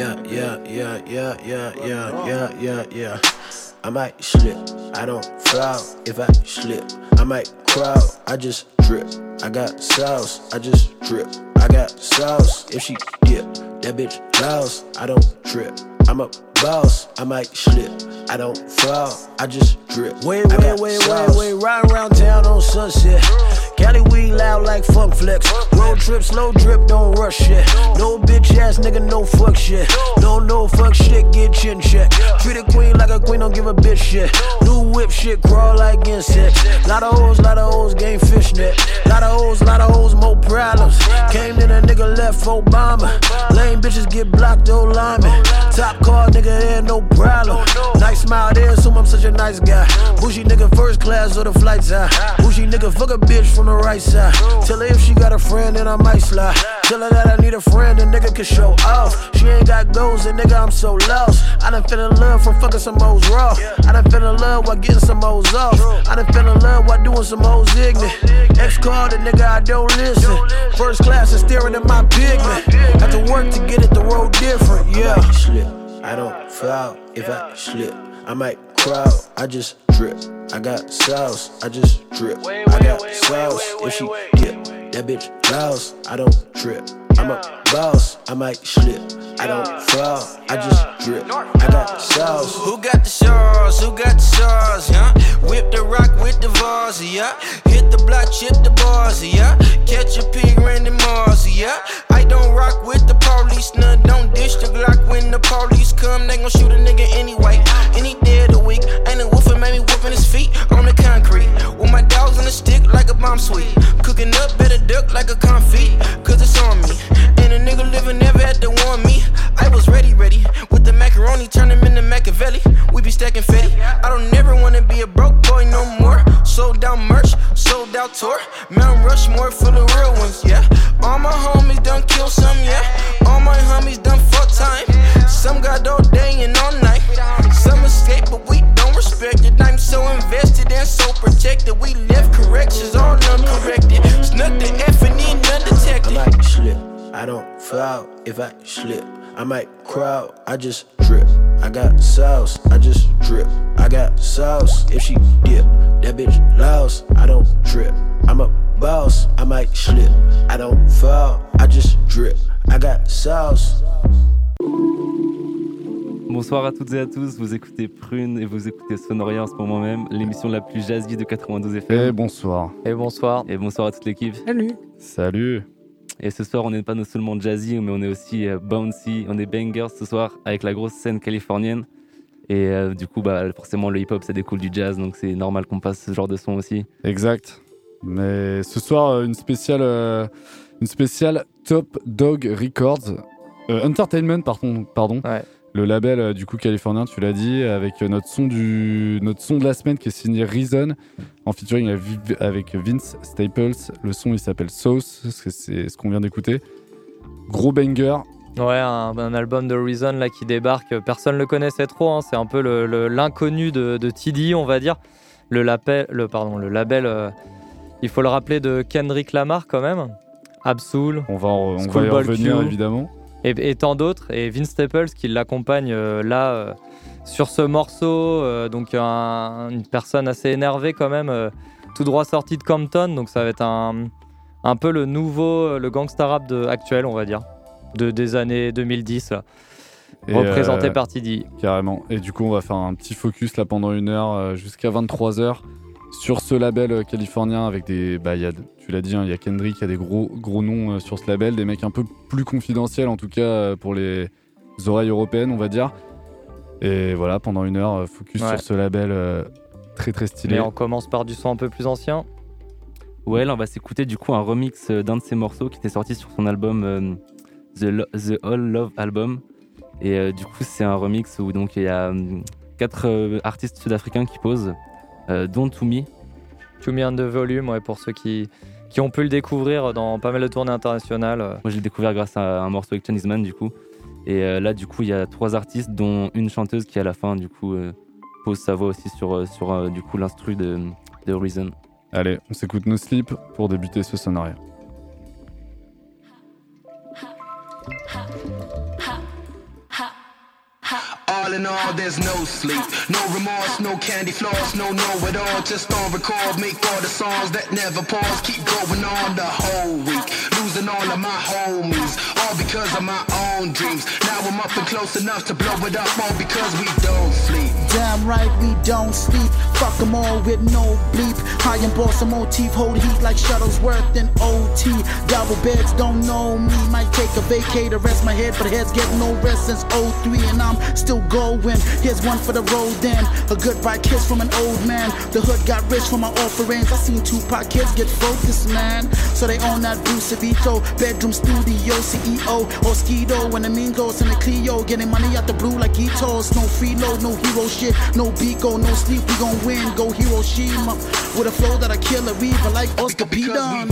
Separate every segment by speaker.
Speaker 1: Yeah, yeah, yeah, yeah, yeah, yeah, yeah, yeah, yeah. I might slip, I don't foul if I slip. I might crowd, I just drip. I got sauce, I just drip. I got sauce, if she dip, that bitch louse, I don't trip. I'm a boss, I might slip. I don't fall, I just drip. Wait,
Speaker 2: wait, wait, wait, wait, riding around town on sunset. Cali weed loud like funk flex. Road trip, slow drip, don't rush shit. No bitch ass nigga, no fuck shit. No, no fuck shit, get chin check. Treat a queen like a queen, don't give a bitch shit. New whip shit, crawl like insects. Lot of hoes, lot of hoes, game fishnet. Lot of hoes, lot of hoes, more problems. Came in a nigga left Obama. Lame bitches get blocked, old lineman. Top car, nigga, there no problem. Nice smile there, assume I'm such a nice guy. Bougie nigga first class or the flights high. Bougie nigga fuck a bitch from the right side. Tell her if she got a friend, then I might slide. Tell her that I need a friend, a nigga can show off. She ain't got goals, and nigga, I'm so lost. I done fell in love from fucking some hoes raw. I done fell in love while getting some hoes off. I done fell in love while doing some hoes ignorant. Ex called a nigga, I don't listen. First class is staring at my pigment. Have to work to get it the road different, yeah. I don't foul if I slip. I might crowd, I just drip. I got sauce, I just drip. I got sauce, if she dip, that bitch louse, I don't trip. I'm a boss, I might slip. I don't fall, I just drip. I got sauce.
Speaker 3: Who got the sauce? Who got the sauce? Yeah. Whip the rock with the vase, yeah. Hit the block, chip the bars, yeah. Catch a pig, Randy Moss, yeah. I don't rock with the police, none. Don't dish the Glock when the police come. They gon' shoot a nigga anyway. Any day of the week, ain't a wolf made me whooping his feet the stick like a bomb sweet. Cooking up, better duck like a confit, cause it's on me. And a nigga living never had to warn me. I was ready, ready. With the macaroni, turn him into Machiavelli. We be stacking fetty. I don't never wanna be a broke boy no more. Sold out merch, sold out tour. Mount Rushmore full of real ones, yeah. All my homies done kill some, yeah. All my homies done fuck time. Some got all day and all night. So. We left corrections uncorrected.
Speaker 2: I might slip, I don't foul if I slip. I might crowd, I just drip. I got sauce, I just drip. I got sauce, if she dip, that bitch louse, I don't trip. I'm a boss, I might slip. I don't fall, I just drip. I got sauce.
Speaker 4: Bonsoir à toutes et à tous, vous écoutez Prune et vous écoutez Sonoria en ce moment même, l'émission la plus jazzy de 92 FM.
Speaker 5: Et bonsoir.
Speaker 6: Et bonsoir.
Speaker 4: Et bonsoir à toute l'équipe.
Speaker 6: Salut.
Speaker 5: Salut.
Speaker 4: Et ce soir, on n'est pas non seulement jazzy, mais on est aussi euh, bouncy, on est bangers ce soir avec la grosse scène californienne. Et euh, du coup, bah, forcément, le hip-hop, ça découle du jazz, donc c'est normal qu'on passe ce genre de son aussi.
Speaker 5: Exact. Mais ce soir, euh, une spéciale, euh, une spéciale Top Dog Records. Euh, Entertainment, pardon. pardon.
Speaker 6: Ouais.
Speaker 5: Le label euh, du coup californien, tu l'as dit, avec euh, notre son, du, notre son de la semaine qui est signé Reason, en featuring avec- Vince Staples. Le son il s'appelle Sauce, c'est- ce qu'on vient d'écouter. Gros banger,
Speaker 6: Ouais, un, un album de Reason là qui débarque. Personne le connaissait trop. hein, C'est un peu le- le- l'inconnu de, de TD, on va dire. Le, label, le, pardon, le label, euh, il faut le rappeler, de Kendrick Lamar quand même. Absol.
Speaker 5: on va, en- on va y revenir
Speaker 6: Q.
Speaker 5: évidemment.
Speaker 6: Et, et tant d'autres. Et Vince Staples qui l'accompagne euh, là euh, sur ce morceau. euh, donc un- une personne assez énervée quand même, tout droit sorti de Compton, donc ça va être un, un peu le nouveau, le gangsta rap de, actuel, on va dire, de, des années 2010. là.
Speaker 5: Et,
Speaker 6: représenté par TD.
Speaker 5: Carrément. Et du coup, on va faire un petit focus là pendant une heure jusqu'à 23h sur ce label euh, californien avec des. Bah, il y a, tu l'as dit, hein, il y a Kendrick, il y a des gros, gros noms euh, sur ce label, des mecs un peu plus confidentiels en tout cas euh, pour les oreilles européennes, on va dire. Et voilà, pendant une heure, focus
Speaker 6: Ouais.
Speaker 5: sur ce label euh, très très stylé.
Speaker 6: Mais on commence par du son un peu plus ancien.
Speaker 4: Ouais, là, on va s'écouter du coup un remix d'un de ses morceaux qui était sorti sur son album euh, The, Lo- The All Love Album. Et euh, du coup, c'est un remix où donc il y a quatre euh, artistes sud-africains qui posent, euh, dont Toumi.
Speaker 6: To Me and the Volume, ouais, pour ceux qui, qui ont pu le découvrir dans pas mal de tournées internationales.
Speaker 4: Moi, je l'ai découvert grâce à un morceau avec Chinese Man, du coup. Et euh, là, du coup, il y a trois artistes, dont une chanteuse qui, à la fin, du coup, euh, pose sa voix aussi sur, sur euh, du coup, l'instru de, de Reason.
Speaker 5: Allez, on s'écoute No Sleep pour débuter ce scénario.
Speaker 7: All in all, there's no sleep, no remorse, no candy floss, no know it all. Just on record, make all the songs that never pause. Keep going on the whole week, losing all of my homies, all because of my own dreams. Now I'm up and close enough to blow it up, all because we don't sleep.
Speaker 8: Damn right we don't sleep. Fuck them all with no bleep. High and ball some motif, hold heat like Shuttlesworth and OT. Double beds don't know me. Might take a vacay to rest my head, but heads get no rest since 03 and I'm still going. Here's one for the road then. A goodbye kiss from an old man. The hood got rich from my offerings. I seen Tupac kids get focused, man. So they own that Bruce Vito, bedroom studio, CEO, or Skido. When the mean goes in the Clio, getting money out the blue like Itos. No freeload, no hero shit, no Biko, no sleep. We gon' win, go Hiroshima. With a flow that I kill a reaver like Oscar P. Dunn.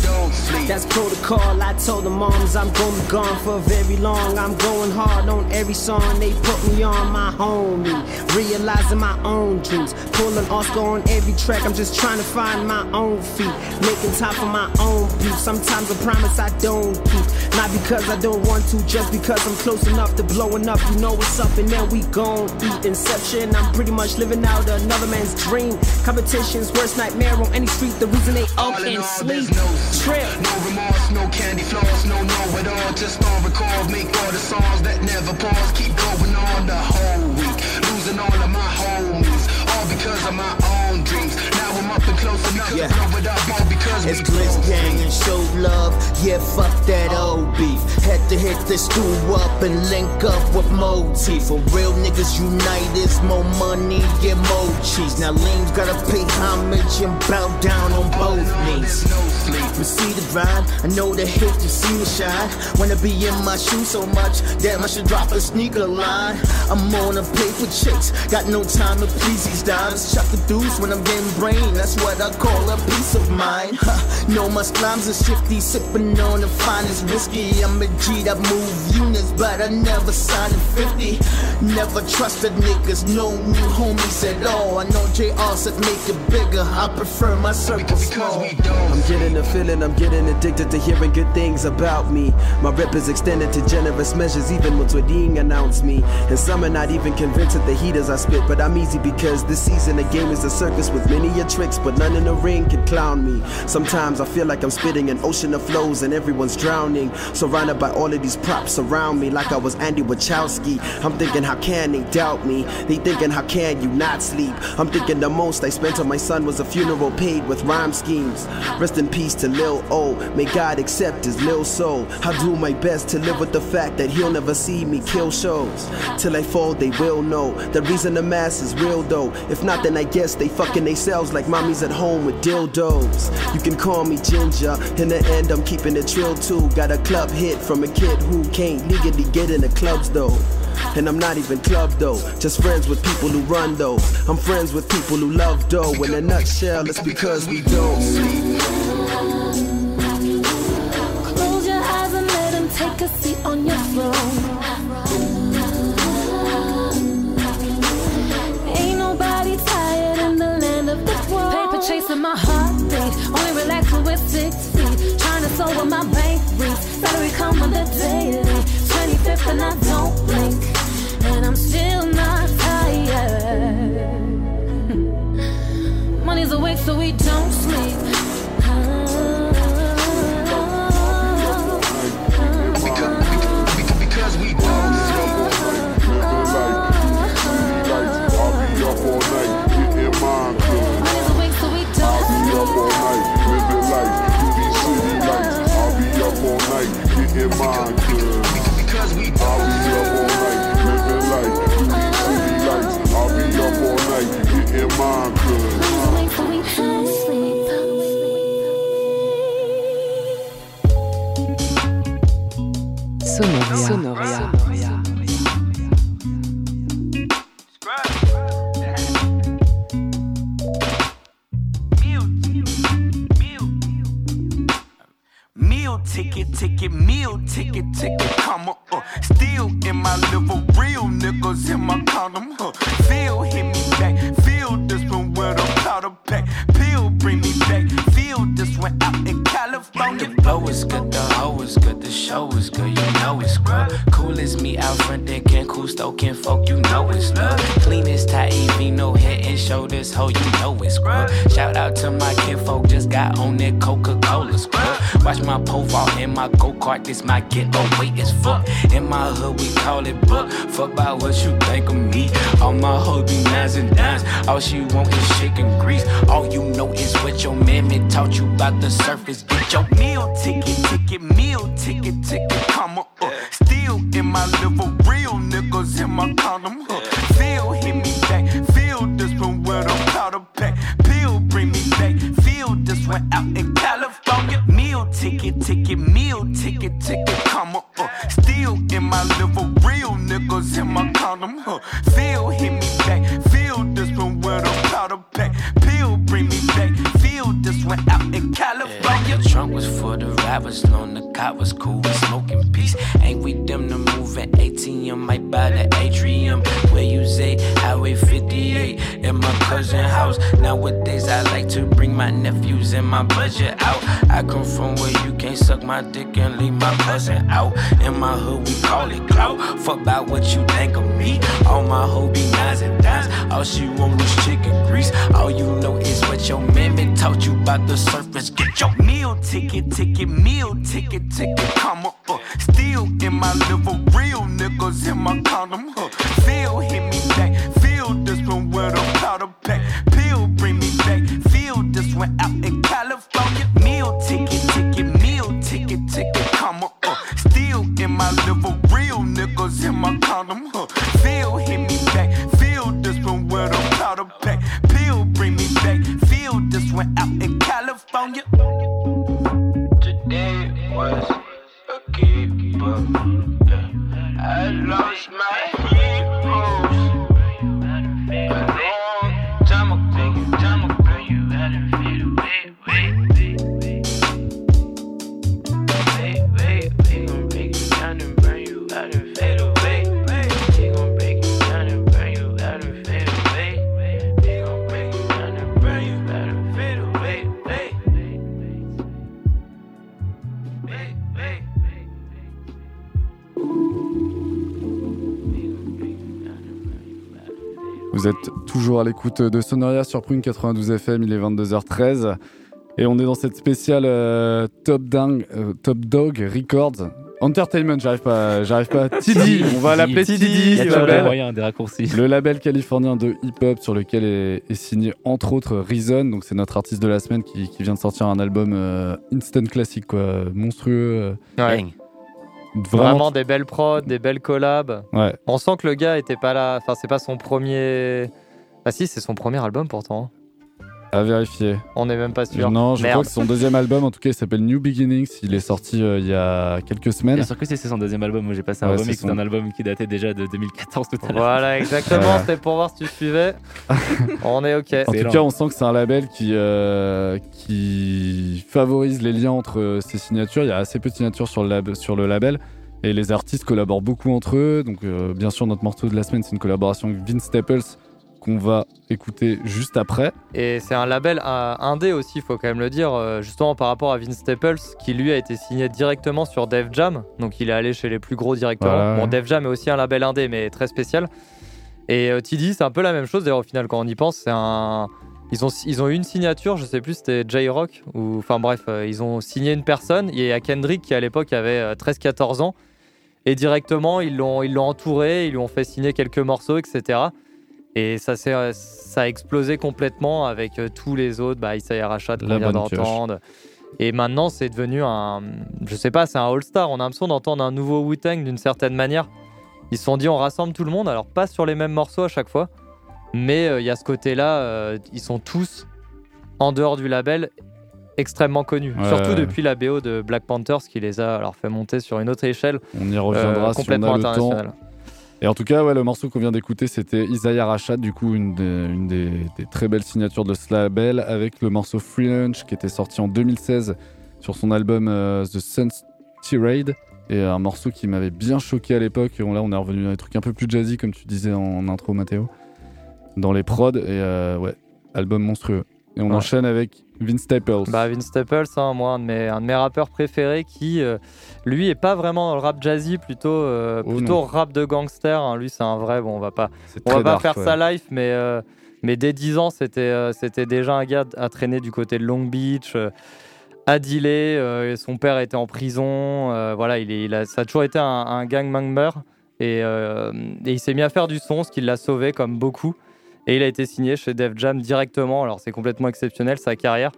Speaker 9: That's protocol. I told the moms I'm gonna be gone for very long. I'm going hard on every song they put me on. My homie, realizing my own dreams. Pulling Oscar on every track. I'm just trying to find my own feet. Making time for my own beef. Sometimes I promise I don't keep. Not because I don't want to, just because I'm close enough to blowing up. You know what's up, and then we gon' eat. Inception. I'm pretty much living out another man's dream. Competition's worst nightmare on any street. The reason they all
Speaker 7: All
Speaker 9: can't
Speaker 7: all,
Speaker 9: sleep.
Speaker 7: no
Speaker 9: Trip.
Speaker 7: No remorse, no candy floss, no know it all. Just on record, make all the songs that never pause. Keep going on the whole week, losing all of my homies, all because of my own dreams. Now I'm up and close enough
Speaker 10: Yeah.
Speaker 7: to blow it up, all because
Speaker 10: It's Blitz Gang and show love. Yeah, fuck that old beef. Had to hit the stew up and link up with Motif. For real niggas unite, it's more money and more cheese. Now Lean's gotta pay homage and bow down on both knees. We see the grind, I know the hate to see me shine. Wanna be in my shoes so much, damn, I should drop a sneaker line. I'm on a for chase, got no time to please these dimes. Chuck the deuce when I'm getting brain, that's what I call a peace of mind. Huh, know my slimes are shifty, sipping on the finest whiskey. I'm a G that move units, but I never signed a 50. Never trusted niggas, no new homies at all. I know JR said make it bigger, I prefer my circle small.
Speaker 11: I'm getting a feeling, I'm getting addicted to hearing good things about me. My rep is extended to generous measures, even when Tweeding announced me. And some are not even convinced of the heaters I spit, but I'm easy because this season the game is a circus with many a tricks, but none in the ring can clown me. Sometimes I feel like I'm spitting an ocean of flows and everyone's drowning. Surrounded by all of these props around me, like I was Andy Wachowski. I'm thinking, how can they doubt me? They thinking, how can you not sleep? I'm thinking the most I spent on my son was a funeral paid with rhyme schemes. Rest in peace to Lil O. May God accept his Lil soul. I'll do my best to live with the fact that he'll never see me kill shows. Till I fall, they will know. The reason the mass is real though. If not, then I guess they fucking themselves like mommies at home with dildos. You can call me Ginger. In the end, I'm keeping it trill too. Got a club hit from a kid who can't legally get in the clubs though. And I'm not even club though, just friends with people who run though. I'm friends with people who love dough. In a nutshell, it's because we don't sleep.
Speaker 12: A seat on your throne. Ain't nobody tired in the land of the throne. Paper chasing my heartbeat, only relax when we're six feet. Trying to sow what my bank reads. Salary come on the daily. 25th and I don't blink, and I'm still not tired. Money's awake, so we don't sleep.
Speaker 13: on. All she want is chicken grease. All you know is what your mammy taught you about the surface. Get your
Speaker 14: Meal ticket, ticket, meal ticket, ticket, comma, uh. Still in my liver,
Speaker 5: Vous êtes toujours à l'écoute de Sonoria sur Prune 92 FM, il est 22h13. Et on est dans cette spéciale euh, Top, Dang- euh, Top Dog Records. Entertainment, j'arrive pas, j'arrive pas. TD, on va l'appeler
Speaker 4: Il y
Speaker 5: TD.
Speaker 4: a
Speaker 5: le label.
Speaker 4: moyens, des raccourcis.
Speaker 5: Le label californien de hip-hop sur lequel est, est signé entre autres Reason, donc c'est notre artiste de la semaine qui, qui vient de sortir un album euh, instant classique, quoi, monstrueux. euh,
Speaker 6: Ouais.
Speaker 5: Vraiment,
Speaker 6: Vraiment des belles prods, des belles collabs.
Speaker 5: Ouais.
Speaker 6: On sent que le gars était pas là. Enfin, c'est pas son premier. Ah si, c'est son premier album pourtant.
Speaker 5: À vérifier.
Speaker 6: On n'est même pas sûr.
Speaker 5: Non, je
Speaker 6: Merde.
Speaker 5: crois que c'est son deuxième album, en tout cas, il s'appelle New Beginnings. Il est sorti euh, il y a quelques semaines.
Speaker 4: Bien sûr que c'est c'est son deuxième album. Moi, j'ai passé un
Speaker 5: Ouais, c'est
Speaker 4: remix
Speaker 5: son-
Speaker 4: d'un album qui datait déjà de 2014 tout à l'heure.
Speaker 6: Voilà, exactement.
Speaker 5: Voilà.
Speaker 6: C'était pour voir si tu suivais. On est ok.
Speaker 5: En tout cas, on sent que c'est un label qui, euh, qui favorise les liens entre euh, ces signatures. Il y a assez peu de signatures sur le, lab- sur le label. Et les artistes collaborent beaucoup entre eux. Donc, euh, bien sûr, notre morceau de la semaine, c'est une collaboration avec Vince Staples qu'on va écouter juste après.
Speaker 6: Et c'est un label euh, indé aussi, faut quand même le dire, euh, justement par rapport à Vince Staples, qui lui a été signé directement sur Def Jam. Donc il est allé chez les plus gros directement.
Speaker 5: Voilà.
Speaker 6: Bon, Def Jam est aussi un label indé, mais très spécial. Et euh, TD, c'est un peu la même chose. D'ailleurs, au final, quand on y pense, c'est un. Ils ont, ils ont eu une signature, je sais plus, c'était J-Rock, ou enfin bref, euh, ils ont signé une personne. Il y a Kendrick qui à l'époque avait euh, 13-14 ans. Et directement, ils l'ont ils l'ont entouré, ils lui ont fait signer quelques morceaux, etc. Et ça, euh, ça a explosé complètement avec euh, tous les autres, bah, Isaiah Rashad qu'on vient d'entendre. Et maintenant, c'est devenu un. Je sais pas, c'est un All-Star. On a l'impression d'entendre un nouveau Wu-Tang d'une certaine manière. Ils se sont dit, on rassemble tout le monde, alors pas sur les mêmes morceaux à chaque fois, mais euh, il y a ce côté-là, euh, ils sont tous en dehors du label extrêmement connus.
Speaker 5: Ouais,
Speaker 6: Surtout depuis la BO de Black Panthers qui les a alors fait monter sur une autre échelle.
Speaker 5: On y reviendra
Speaker 6: euh,
Speaker 5: si on
Speaker 6: complètement
Speaker 5: a le temps. Et en tout cas, ouais, le morceau qu'on vient d'écouter, c'était Isaiah Rashad, du coup, une, des, très belles signatures de ce label, avec le morceau Free Lunch qui était sorti en 2016 sur son album euh, The Sun's Tirade. Et un morceau qui m'avait bien choqué à l'époque. On- Là, on est revenu dans des trucs un peu plus jazzy, comme tu disais en, en intro, Mathéo, dans les prods. Et euh, ouais, album monstrueux. Et on
Speaker 6: Ouais.
Speaker 5: enchaîne avec Vince Staples.
Speaker 6: Bah, Vince Staples, hein, moi, un de, mes, un de mes rappeurs préférés qui, euh, lui, est pas vraiment dans le rap jazzy, plutôt, euh,
Speaker 5: Oh,
Speaker 6: plutôt
Speaker 5: non.
Speaker 6: rap de gangster. hein. Lui, c'est un vrai. Bon, on va pas, on va pas
Speaker 5: dark,
Speaker 6: faire
Speaker 5: ouais.
Speaker 6: sa life, mais, euh, mais dès 10 ans, c'était c'était déjà un gars à traîner du côté de Long Beach. à dealer, et son père était en prison, voilà, il, est, il a, ça a toujours été un, un gang member, et, et il s'est mis à faire du son, ce qui l'a sauvé comme beaucoup, et il a été signé chez Def Jam directement, alors c'est complètement exceptionnel sa carrière,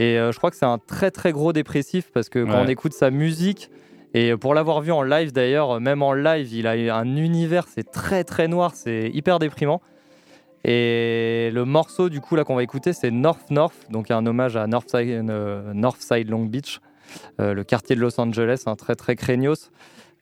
Speaker 6: et euh, je crois que c'est un très très gros dépressif, parce que quand
Speaker 5: Ouais.
Speaker 6: on écoute sa musique, et pour l'avoir vu en live d'ailleurs, même en live, il a eu un univers, c'est très très noir, c'est hyper déprimant. Et le morceau du coup là qu'on va écouter, c'est North North, donc un hommage à Northside, euh, Northside Long Beach, euh, le quartier de Los Angeles, un très très craignos.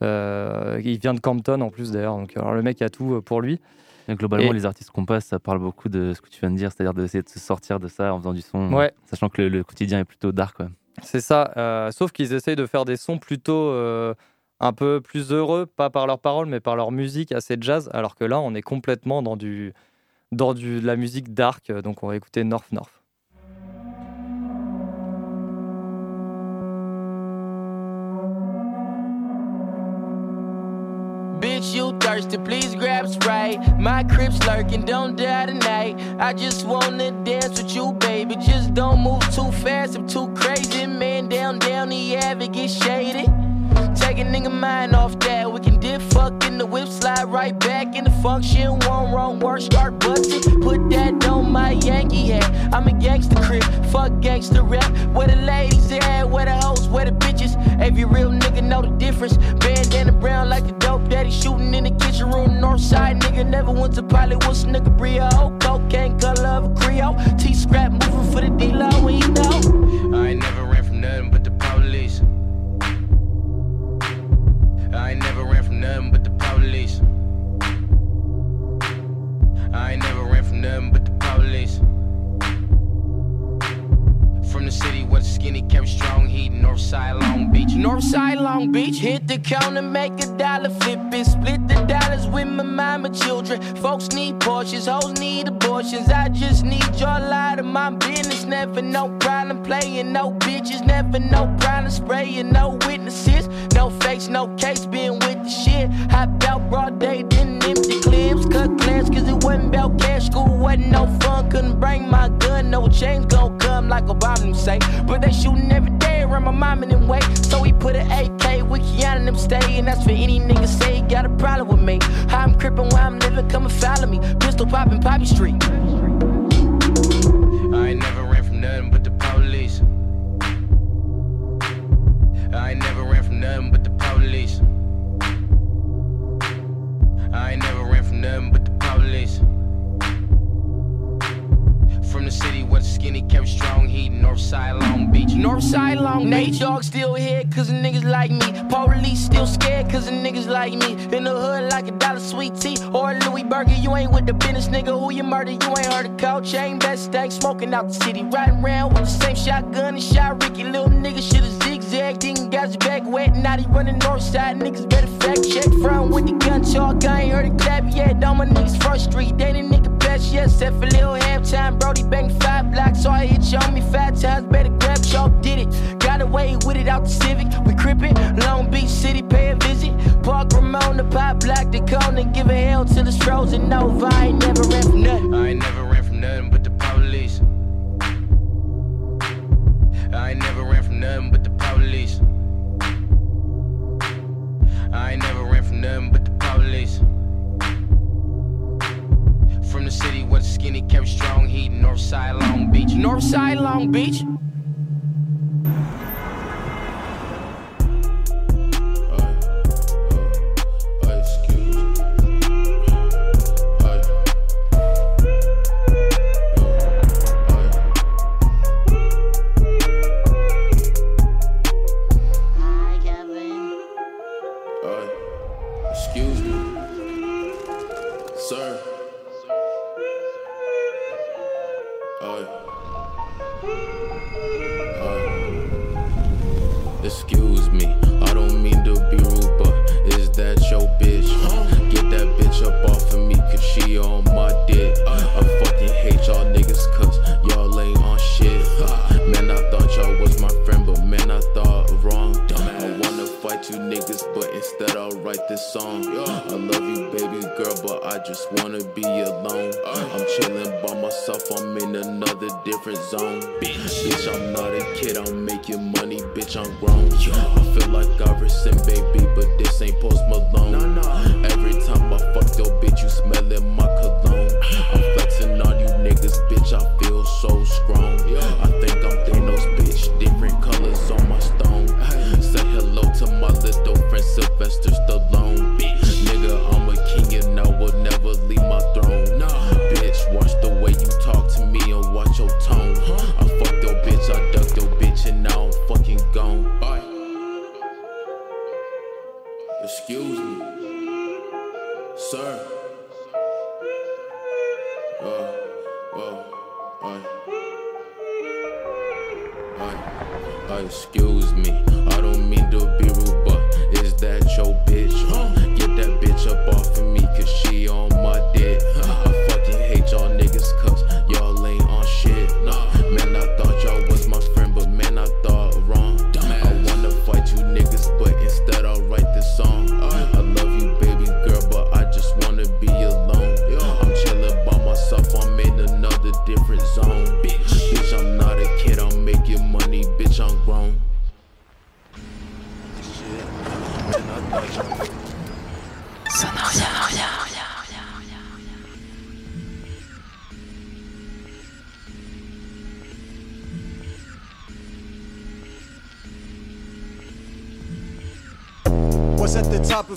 Speaker 6: Euh, il vient de Compton en plus d'ailleurs, donc alors, le mec a tout euh, pour lui.
Speaker 4: Et globalement,
Speaker 6: Et-
Speaker 4: les artistes qu'on passe, ça parle beaucoup de ce que tu viens de dire, c'est-à-dire d'essayer de se sortir de ça en faisant du son,
Speaker 6: Ouais.
Speaker 4: sachant que le, le quotidien est plutôt dark.
Speaker 6: C'est ça, euh, sauf qu'ils essayent de faire des sons plutôt euh, un peu plus heureux, pas par leurs paroles, mais par leur musique assez jazz, alors que là, on est complètement dans, du, dans du, de la musique dark, euh, donc on va écouter North North.
Speaker 3: Bitch, you thirsty, please grab Sprite. My crib's lurking, don't die tonight. I just wanna dance with you, baby. Just don't move too fast, I'm too crazy. Man, down, down the ave, it get shady. Take a nigga mind off that. We can dip, fuck in the whip, slide right back in the function. One wrong word, start busting. Put that on my Yankee hat. I'm a gangster crib, fuck gangster rap. Where the ladies at, where the hoes, where the bitches. Every real nigga know the difference. Bandana brown like daddy shooting in the kitchen room. North side nigga never went to pilot. Nigga Brio? Cocaine color of a Creole. T scrap moving for the D-Lo, we know. I ain't never ran from nothing but the police. I ain't never ran from nothing but the police. I ain't never ran from nothing but the police. From the city where the skinny kept strong heat, Northside Long Beach. Northside Long Beach, hit the counter, make a dollar, flip it, split the dollars with my mama children. Folks need Porsches, hoes need abortions. I just need your light of my business. Never no problem playing, no bitches, never no problem spraying, no witnesses, no fakes, no case, being with the shit. Hop out broad day, didn't empty clips, cut class, cause it wasn't about cash. School wasn't no fun, couldn't bring my gun, no change gon' come like Obama say. But they shooting every day around my mom and them way. So we put an AK with Keanu and them stay, and that's for any nigga say he got a problem with me. How I'm crippin' where I'm living, come and follow me. Pistol poppin' Poppy Street. I ain't never ran from nothing but the police. I ain't never ran from nothing but the police. I ain't never ran nothing but the police. From the city where the skinny kept strong heat, Northside Long Beach. Northside Long Beach. Nate Dogg still here cause of niggas like me. Police still scared cause of niggas like me. In the hood like a dollar sweet tea or a Louis Burger. You ain't with the business, nigga. Who you murder? You ain't heard of cold chain, best stank, smoking out the city. Riding around with the same shotgun and shot Ricky. Little nigga should've zigzagged, didn't got his back wet. Now he running north side. Niggas better fact check. Front with the gun talk. I ain't heard a clap yet. All my niggas first street. They the nigga best yet. Except for little halftime. Brody banged five blocks. So I hit you on me five times. Better grab chalk. Did it. Got away with it out the Civic. We crippin'. Long Beach City. Pay a visit. Park Ramon. The pop block. The cone. And give a hell till it's frozen over. I ain't never ran from nothing. I ain't never ran from nothing but the police. I ain't never ran from nothing but the I ain't never ran from nothing but the police. From the city where the skinny kept strong heat, Northside Long Beach. Northside Long Beach.
Speaker 15: Different zone. Bitch, bitch, I'm not a kid, I'm making money, bitch, I'm grown. I feel like Iverson, baby, but this ain't Post Malone. Every time I fuck your bitch, you smelling my cologne. I'm flexing on you niggas, bitch, I feel so strong. I think I'm Thanos, bitch, different colors on my stone. Say hello to my little friend Sylvester Stallone. Bitch, nigga, I'm a king and I will never leave my throne. Excuse me, sir. Uh, uh, uh. Uh, uh, excuse me, I don't mean to be rude, but is that your bitch?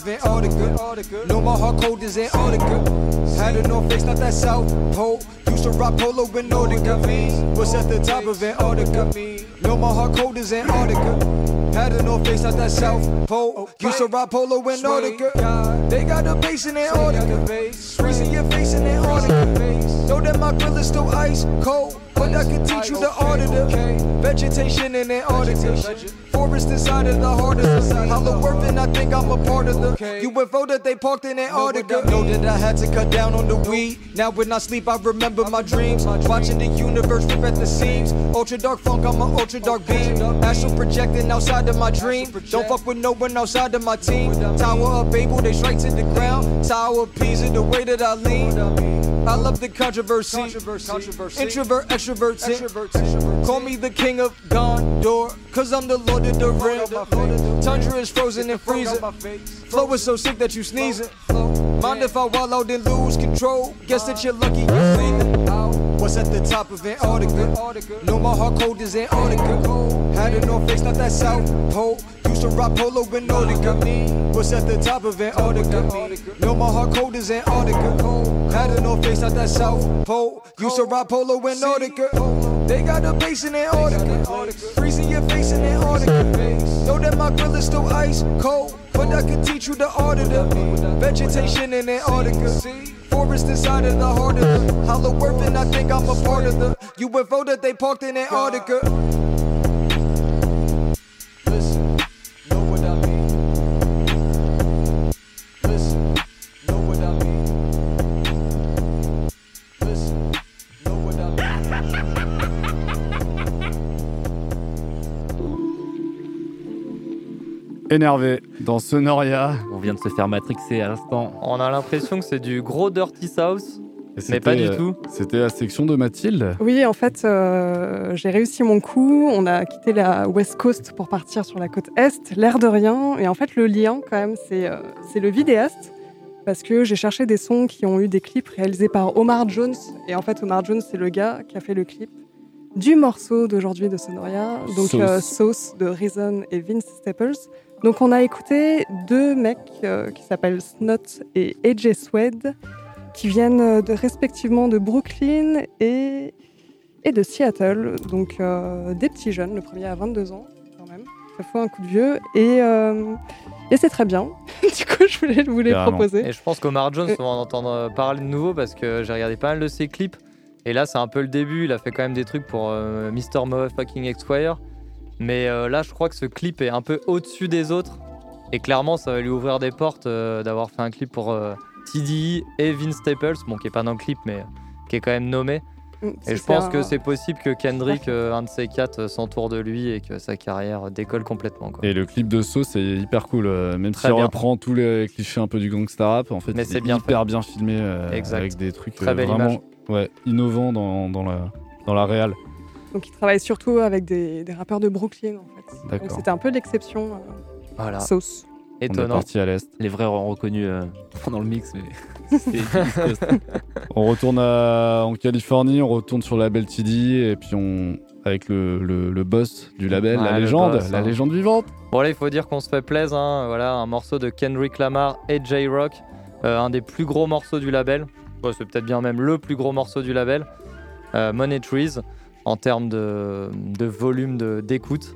Speaker 16: The top of Antarctica. Know my heart cold as Antarctica. Had a North Face, not that South Pole. Used to rock polo in Nautica. Was at the top of Antarctica. Know my heart cold as Antarctica. Had a North Face, not that South Pole. Used to rock polo in Nautica. They got a base in Antarctica. Freezing your face in Antarctica. Know that my grill is still ice cold. But I can teach you the art of the vegetation in Antarctica. Forest inside of the heart of the hollow earth, and I think I'm a part of the UFO that they parked in Antarctica. Know that I had to cut down on the weed. Now when I sleep, I remember my dreams. Watching the universe rip at the seams. Ultra dark funk, I'm an ultra dark beam. Astral projecting outside of my dream. Don't fuck with no one outside of my team. Tower of Babel, they straight to the ground. Tower of Pisa, the way that I lean. I love the controversy. Introvert, extrovert, extrovert. Call me the king of Gondor, cause I'm the lord of the ring. Tundra is frozen and freezing. Flow is so sick that you sneezing. Mind if I wallow then lose control? Guess that you're lucky you're breathing. Was at the top of Antarctica. Know my heart cold as Antarctica. Had a North Face, not that South Pole. Used to rock polo in Nautica. Was at the top of Antarctica. Know my heart cold as Antarctica. Had a North Face, not that South Pole. Used to rock polo in Nautica. They got a base in Antarctica. Freezing your face in Antarctica. Know that my grill is still ice cold. But I can teach you the art of the vegetation in Antarctica. Forest inside of the heart of the hollow earth, and I think I'm a part of the UFO that they parked in Antarctica.
Speaker 5: Énervé dans Sonoria.
Speaker 4: On vient de se faire matrixer à l'instant.
Speaker 6: On a l'impression que c'est du gros Dirty South,
Speaker 5: Et
Speaker 6: mais pas du
Speaker 5: euh,
Speaker 6: tout.
Speaker 5: C'était la section de Mathilde.
Speaker 17: Oui, en fait, euh, j'ai réussi mon coup. On a quitté la West Coast pour partir sur la côte Est, l'air de rien. Et en fait, le lien, quand même, c'est euh, c'est le vidéaste. Parce que j'ai cherché des sons qui ont eu des clips réalisés par Omar Jones. Et en fait, Omar Jones, c'est le gars qui a fait le clip du morceau d'aujourd'hui de Sonoria. Donc,
Speaker 5: Sauce.
Speaker 17: euh, Sauce de Reason et Vince Staples. Donc, on a écouté deux mecs euh, qui s'appellent Snot et AJ Swed, qui viennent euh, de, respectivement de Brooklyn et, et de Seattle. Donc, euh, des petits jeunes. Le premier a 22 ans, quand même. Ça fout un coup de vieux. Et, euh, et c'est très bien. du coup, je voulais vous les proposer.
Speaker 6: Et je pense qu'Omar Jones, on va en entendre parler de nouveau parce que j'ai regardé pas mal de ses clips. Et là, c'est un peu le début. Il a fait quand même des trucs pour euh, Mr. Motherfucking Esquire. Mais euh, là, je crois que ce clip est un peu au-dessus des autres. Et clairement, ça va lui ouvrir des portes euh, d'avoir fait un clip pour euh, TDE et Vince Staples, bon, qui est pas dans le clip, mais qui est quand même nommé.
Speaker 17: Mm,
Speaker 6: Et je pense
Speaker 17: un-
Speaker 6: que c'est possible que Kendrick, euh, un de ces quatre, euh, s'entoure de lui et que sa carrière décolle complètement. Quoi.
Speaker 5: Et le clip de So, c'est hyper cool. euh, même
Speaker 6: Très
Speaker 5: s'il
Speaker 6: bien.
Speaker 5: reprend tous les clichés un peu du gangsta rap, en fait,
Speaker 6: Mais c'est
Speaker 5: est
Speaker 6: bien
Speaker 5: hyper bien filmé euh,
Speaker 6: Exact.
Speaker 5: avec des trucs
Speaker 6: Très
Speaker 5: euh,
Speaker 6: belle
Speaker 5: vraiment
Speaker 6: image.
Speaker 5: ouais, innovants dans, dans la, dans la réal.
Speaker 17: Donc il travaille surtout avec des, des rappeurs de Brooklyn en fait. Donc
Speaker 5: D'accord.
Speaker 17: c'était un peu l'exception. euh,
Speaker 4: Voilà.
Speaker 17: Sauce.
Speaker 5: On est
Speaker 6: Étonnant.
Speaker 5: parti à l'est.
Speaker 4: Les vrais auront reconnu euh, pendant le mix, mais.
Speaker 5: On retourne à- en Californie, on retourne sur le label TD et puis on avec le, le- le boss du label,
Speaker 6: Ouais,
Speaker 5: la légende,
Speaker 6: boss,
Speaker 5: la
Speaker 6: hein.
Speaker 5: légende vivante.
Speaker 6: Bon là il faut dire qu'on se fait plaisir, hein. voilà un morceau de Kendrick Lamar et J-Rock, euh, un des plus gros morceaux du label, c'est peut-être bien même le plus gros morceau du label, euh, Money Trees, en termes de, de volume de- d'écoute.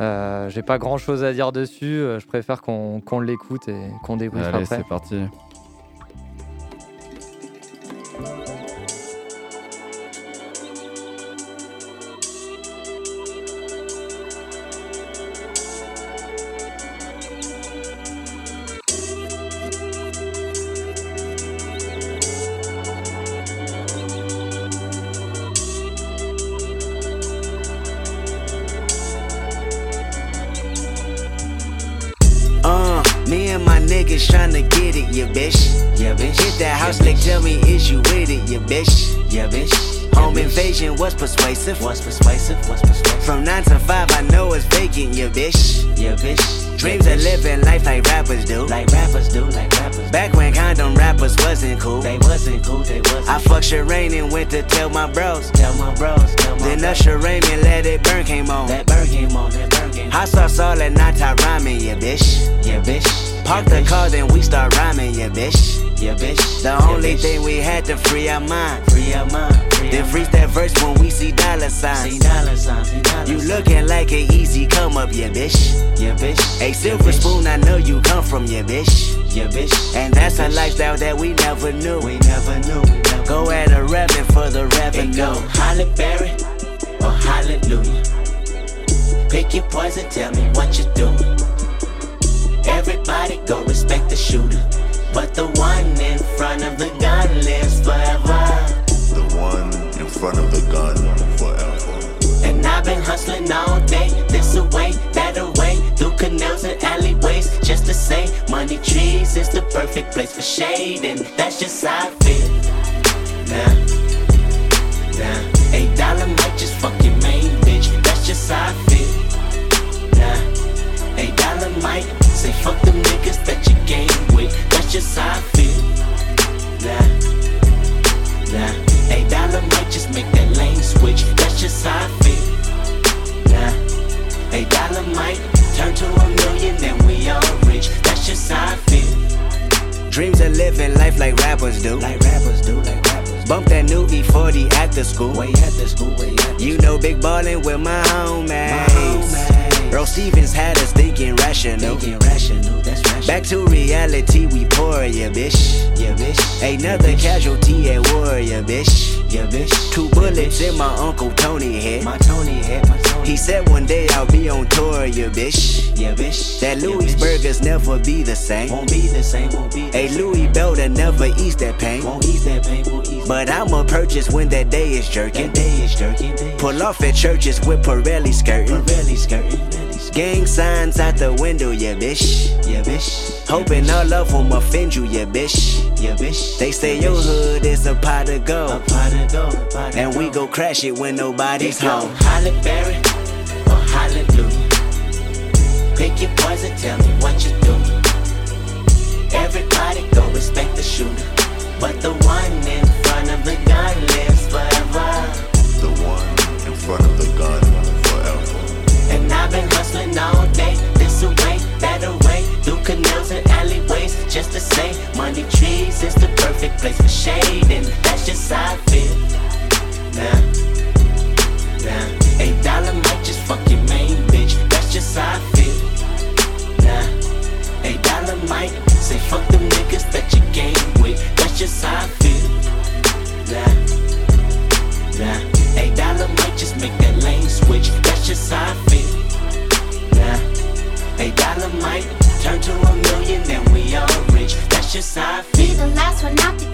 Speaker 6: Euh, J'ai pas grand chose à dire dessus, euh, je préfère qu'on l'écoute et qu'on débriefe
Speaker 5: Allez,
Speaker 6: après.
Speaker 5: c'est parti.
Speaker 18: Yeah, bitch. Yeah, bitch. Hit that house, like, tell me, is you with it, yeah, bitch. Yeah, bitch. Home invasion was persuasive. Was persuasive. Was persuasive. From nine to five, I know it's vacant, yeah, bitch. Yeah, bitch. Dreams of living life like rappers do. Like rappers do, like rappers. Back when condom rappers wasn't cool. They wasn't cool, they wasn't. I fucked Sherane and went to tell my bros. Tell my bros, tell my Then Usher Raymond let it burn came on. That burn came on, that burn came on. Hot sauce all that night I rhyming, yeah, bitch. Yeah, bitch. Park the car, then we start rhyming, yeah, bitch. Yeah, bitch. The only thing we had to free our mind. Free our mind. Then freeze that verse when we see dollar signs. See dollar signs. See dollar you looking like an easy come up, yeah, bitch. Yeah, bitch. A silver spoon, I know you come from, yeah, bitch. Yeah, bitch. And that's a lifestyle that we never knew. We never knew. Go at a revenue for the revenue. Go Holly Berry or Hallelujah. Pick your poison, tell me what you doing. Everybody go respect the shooter. But the one in front of the gun lives forever.
Speaker 19: The one in front of the gun forever.
Speaker 18: And I've been hustling all day, this away, that away, through canals and alleyways, just to say, money trees is the perfect place for shade, and that's just how I feel. Nah, nah, eight dollar might just fuck fuck them niggas that you game with, that's just how I feel. Nah, nah, eight dollar might just make that lane switch, that's just how I feel. Nah, eight dollar might turn to a million, then we all rich, that's just how I feel. Dreams of living life like rappers do. Like rappers do, like rappers. Bump that new E40 after school. Way after school, way after You know, big ballin' with my homies. Earl Stevens had us thinking rational. Thinking rational, that's rational. Back to reality, we pour, yeah, bitch. Yeah, bitch. Another casualty at war, yeah, bitch. Yeah, bitch. Two bullets in my Uncle Tony head. My Tony head, my Tony. He said one day I'll be on tour, yeah, bitch. Yeah, bitch. That Louis burgers never be the same. Won't be the same, won't be. A Louis Belder never ease that pain. Won't ease that pain, won't ease But I'ma purchase when that day is jerking. That day is jerking. Pull off at churches with Pirelli skirting. Pirelli skirting. Gang signs out the window, yeah, bitch. Yeah, bitch. Hoping all of them offend you, yeah, bitch. Yeah, bitch. They say your hood is a pot of gold. A pot of gold. And we go crash it when nobody's home. Holly Berry or Hallelujah. Pick your poison, tell me what you do. Everybody go respect the shooter. But the one in front of the gun lives forever.
Speaker 19: The one in front of the gun forever.
Speaker 18: And I've been hustling all day, this away, that away, through canals and alleyways, just to say, money trees is the perfect place for shade, and that's just how I feel. Nah, nah, eight dollar might just fuck your main bitch, that's just how I feel. Nah, eight dollar might say fuck them niggas that you game with, that's just how I feel. Nah, nah, Eight dollar might just make that lane switch. That's just how I feel. Nah,
Speaker 20: eight dollar might turn to a million, then we all rich. That's just how I feel. Be the last one out to.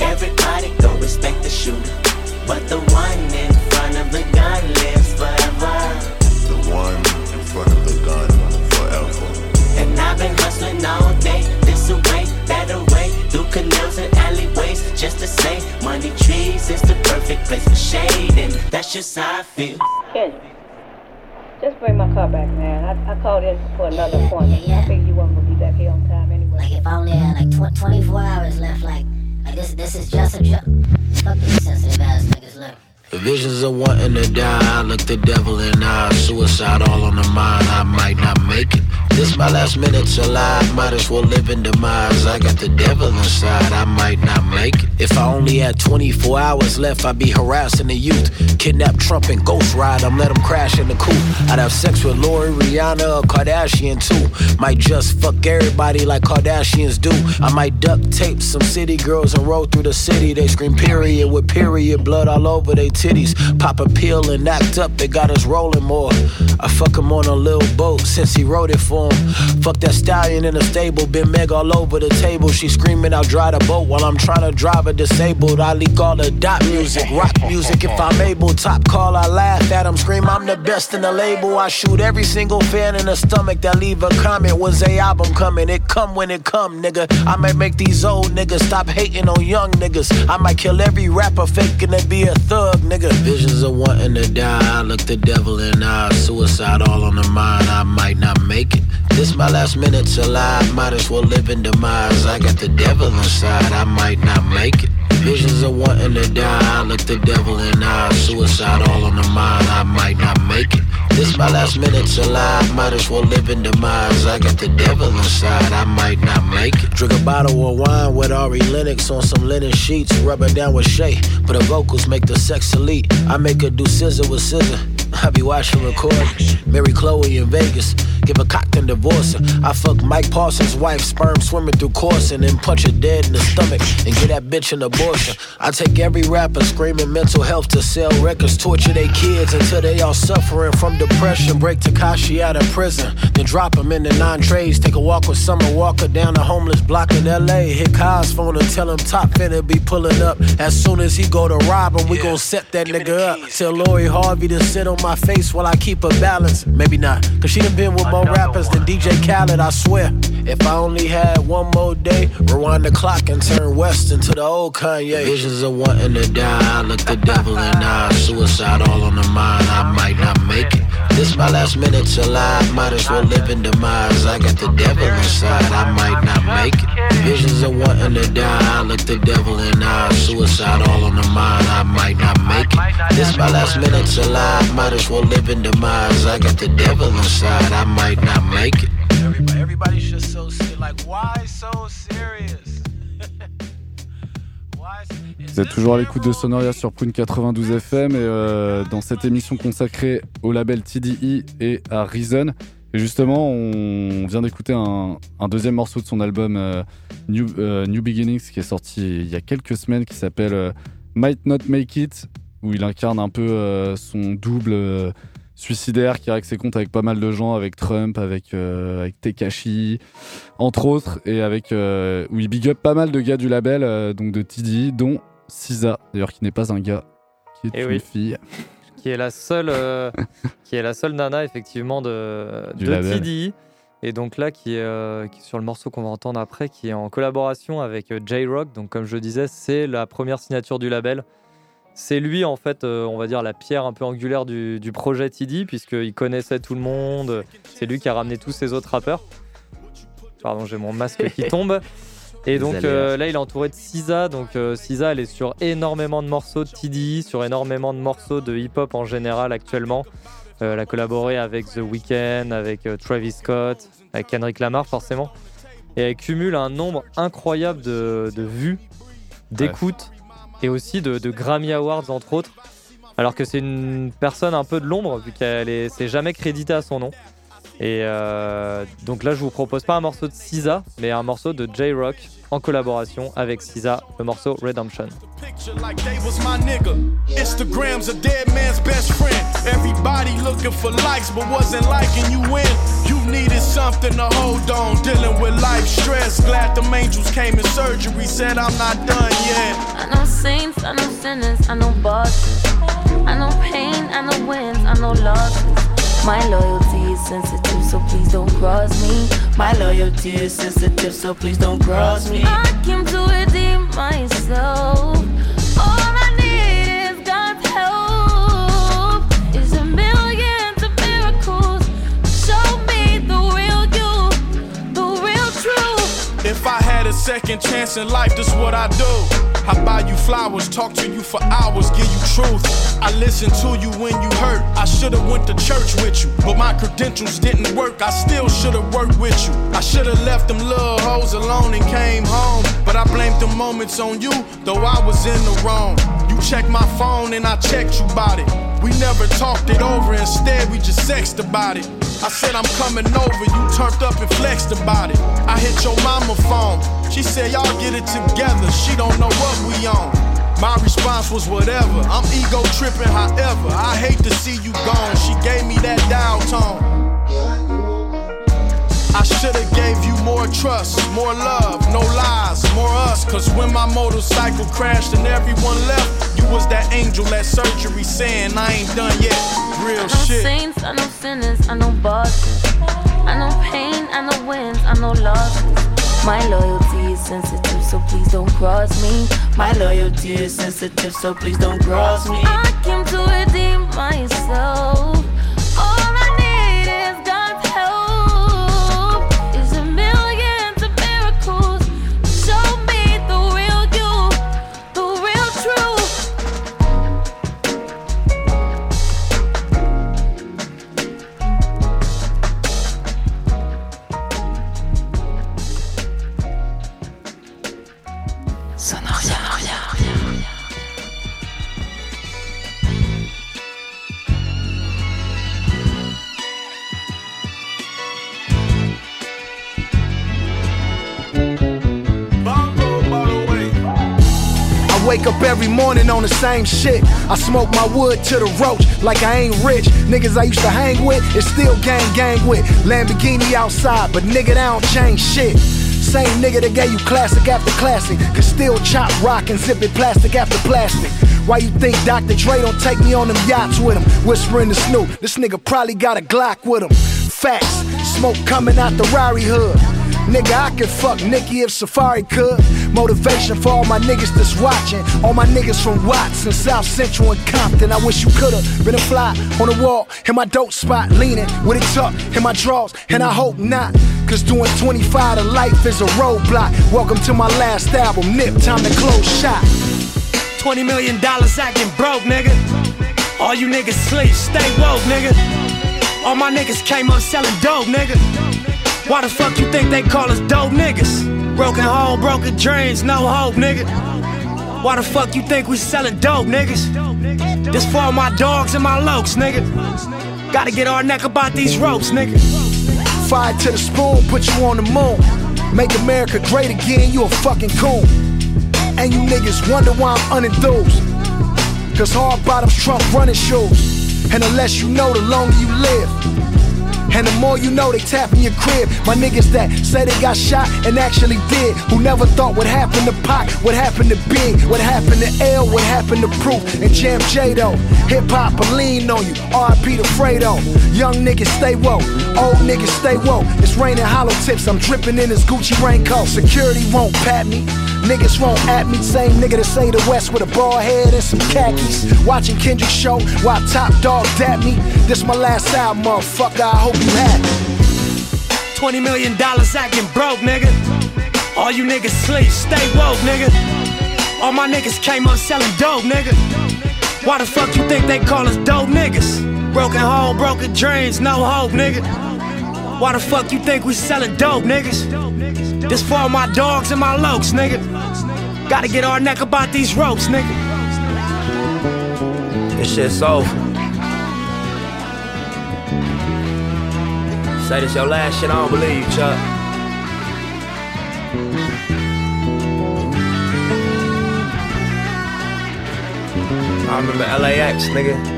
Speaker 18: Everybody go respect the shooter. But the one in front of the gun lives forever.
Speaker 19: The one in front of the gun forever.
Speaker 18: And I've been hustling all day, this away, that away, through canals and alleyways, just to say, money trees is the perfect place for shade, and that's just how I feel.
Speaker 21: Kendrick, just bring my car back, man. I, I called in for another appointment. I figured you weren't gonna be back here on time anyway.
Speaker 22: Like if I only had like tw- 24 hours left, like, like this, this is just a joke. Fuck these sensitive ass niggas, look.
Speaker 2: Visions of wanting to die. I look the devil in the eye. Suicide all on the mind. I might not make it. This my last minutes alive. Might as well live in demise. I got the devil inside. I might not make it. If I only had 24 hours left, I'd be harassing the youth. Kidnap Trump and ghost ride him. Let him crash in the coupe. I'd have sex with Lori, Rihanna, or Kardashian too. Might just fuck everybody like Kardashians do. I might duct tape some city girls and roll through the city. They scream period with period blood all over their titties. Pop a pill and act up, they got us rolling more. I fuck him on a little boat since he wrote it for him. Fuck that stallion in the stable, been meg all over the table. She screaming, I'll dry the boat while I'm trying to drive her disabled. I leak all the dot music, rock music if I'm able. Top call, I laugh at him, scream, I'm the best in the label. I shoot every single fan in the stomach that leave a comment. When's a album coming? It come when it come, nigga. I might make these old niggas stop hating on young niggas. I might kill every rapper faking to be a thug, nigga. Visions of wanting to die. I look the devil in the eye. Suicide all on the mind. I might not make it. This my last minutes alive. Might as well live in demise. I got the devil inside. I might not make it. Visions of wanting to die. I look the devil in the eye. Suicide all on the mind. I might not make it. This my last minutes alive. Might as well live in demise. I got the devil inside. I might not make it. Drink a bottle of wine with Ari Lennox on some linen sheets. Rub it down with Shay. But the vocals make the sex elite. I make her do scissor with scissor. I be watching record. Mary Chloe in Vegas. Give a cock and divorce her. I fuck Mike Parsons' wife, sperm swimming through course, and then punch her dead in the stomach and get that bitch an abortion. I take every rapper screaming mental health to sell records, torture their kids until they all suffering from depression. Break Tekashi out of prison, then drop him in the nine trays. Take a walk with Summer Walker down the homeless block in LA. Hit Kai's phone and tell him Top finna be pulling up. As soon as he go to rob him, we gon' set that nigga up. Tell Lori Harvey to sit on my face while I keep her balance. Maybe not, cause she done been with more rappers than DJ Khaled, I swear. If I only had one more day, rewind the clock and turn west into the old Kanye. Visions of wanting to die, I look the devil in the eye. Suicide all on the mind, I might not make it. This my last minutes alive, might as well live in demise. I got the devil inside, I might not make it. Visions of wanting to die, I look the devil in the eye. Suicide all on the mind, I might not make it. This my last minutes alive, might as well live in demise. I got the devil inside, I might not make it. Everybody, everybody's just so serious. Like, why so serious?
Speaker 5: Vous toujours à l'écoute de Sonoria sur Prune 92 FM et euh, dans cette émission consacrée au label TDI et à Reason. Et justement, on vient d'écouter un, deuxième morceau de son album euh, New, euh, New Beginnings qui est sorti il y a quelques semaines qui s'appelle Might Not Make It, où il incarne un peu son double suicidaire qui règle ses comptes avec pas mal de gens, avec Trump, avec, avec Tekashi, entre autres, et avec où il big up pas mal de gars du label, donc de TD, dont Sisa, d'ailleurs qui n'est pas un gars, qui est
Speaker 6: Eh
Speaker 5: une
Speaker 6: oui.
Speaker 5: fille.
Speaker 6: qui est la seule, euh, qui est la seule nana effectivement de,
Speaker 5: Du
Speaker 6: de. Et donc là, qui est, euh, qui est sur le morceau qu'on va entendre après, qui est en collaboration avec euh, J-Rock. Donc comme je disais, c'est la première signature du label. C'est lui en fait, euh, on va dire la pierre un peu angulaire du, du projet TD, puisqu'il connaissait tout le monde. C'est lui qui a ramené tous ces autres rappeurs. Pardon, j'ai mon masque qui tombe. Et donc euh, là, il est entouré de Sisa. Donc euh, Sisa, elle est sur énormément de morceaux de TDI, sur énormément de morceaux de hip-hop en général actuellement. Euh, elle a collaboré avec The Weeknd, avec euh, Travis Scott, avec Kendrick Lamar forcément. Et elle cumule un nombre incroyable de, de vues, d'écoutes et aussi de, de Grammy Awards entre autres. Alors que c'est une personne un peu de l'ombre vu qu'elle est, c'est jamais crédité à son nom. Et euh, donc là, je vous propose pas un morceau de Sisa, mais un morceau de J-Rock en collaboration avec Sisa, le morceau Redemption.
Speaker 23: picture like they was my nigga. Instagram's a dead man's best friend. Everybody looking for likes, but wasn't liking you when you needed something to hold on. Dealing with life stress. Glad the angels came in surgery. Said I'm not done yet.
Speaker 12: I know saints, I know sinners, I know bosses. I know pain, I know wins, I know losses. My loyalty is sensitive, so please don't cross me. My loyalty is sensitive, so please don't cross me. I came to redeem myself. All I need is God's help. Is a miracles. Show me the real you, the real truth.
Speaker 23: If I had a second chance in life, this what I do. I buy you flowers, talk to you for hours, give you truth. I listen to you when you hurt. I should've went to church with you, but my credentials didn't work. I still should've worked with you. I should've left them little hoes alone and came home. But I blamed the moments on you, though I was in the wrong. You checked my phone and I checked you about it. We never talked it over, instead we just sexted about it. I said I'm coming over, you turned up and flexed about it. I hit your mama phone, she said y'all get it together, she don't know what we on. My response was whatever, I'm ego tripping however. I hate to see you gone, she gave me that dial tone. I should've gave you more trust, more love, no lies, more us. Cause when my motorcycle crashed and everyone left, you was that angel at surgery saying I ain't done yet. Real
Speaker 12: I know
Speaker 23: shit.
Speaker 12: saints, I know sinners, I know bosses. I know pain, I know wins, I know losses. My loyalty is sensitive, so please don't cross me. My loyalty is sensitive, so please don't cross me. I came to redeem myself.
Speaker 24: Wake up every morning on the same shit. I smoke my wood to the roach like I ain't rich. Niggas I used to hang with is still gang gang with. Lamborghini outside, but nigga, that don't change shit. Same nigga that gave you classic after classic. Could still chop rock and zip it plastic after plastic. Why you think Dr. Dre don't take me on them yachts with him? Whispering to Snoop, this nigga probably got a Glock with him. Facts, smoke coming out the Rari hood. Nigga, I could fuck Nicki if Safari could. Motivation for all my niggas that's watching. All my niggas from Watts and South Central and Compton. I wish you could've been a fly on the wall in my dope spot, leaning with it tucked in my drawers, and I hope not. Cause doing 25 to life is a roadblock. Welcome to my last album, Nip, time to close shop.
Speaker 25: 20 million dollars acting broke, nigga. All you niggas sleep, stay woke, nigga. All my niggas came up selling dope, nigga. Why the fuck you think they call us dope niggas? Broken home, broken dreams, no hope, nigga. Why the fuck you think we selling dope, niggas? This for my dogs and my lokes, nigga. Gotta get our neck about these ropes, nigga.
Speaker 24: Fire to the spoon, put you on the moon. Make America great again, you a fucking coon. And you niggas wonder why I'm unenthused. Cause hard bottoms trump running shoes. And the less you know, the longer you live. And the more you know, they tapping your crib. My niggas that say they got shot and actually did. Who never thought what happened to Pac, what happened to Big, what happened to L, what happened to Proof, and Jam J though. Hip hop will lean on you. RP the Fredo. Young niggas stay woke. Old niggas stay woke. It's raining hollow tips. I'm dripping in this Gucci raincoat. Security won't pat me. Niggas won't at me. Same nigga that say the West with a bald head and some khakis. Watching Kendrick show while Top Dawg dap me. This my last album, motherfucker. I hope you happy.
Speaker 26: 20 million dollars acting broke, nigga. All you niggas sleep, stay woke, nigga. All my niggas came up selling dope, nigga. Why the fuck you think they call us dope niggas? Broken home, broken dreams, no hope, nigga. Why the fuck you think we selling dope, niggas? This for all my dogs and my lokes, nigga. Gotta get our neck about these ropes, nigga.
Speaker 27: This shit's over. Say this your last shit, I don't believe you, Chuck. I remember LAX, nigga.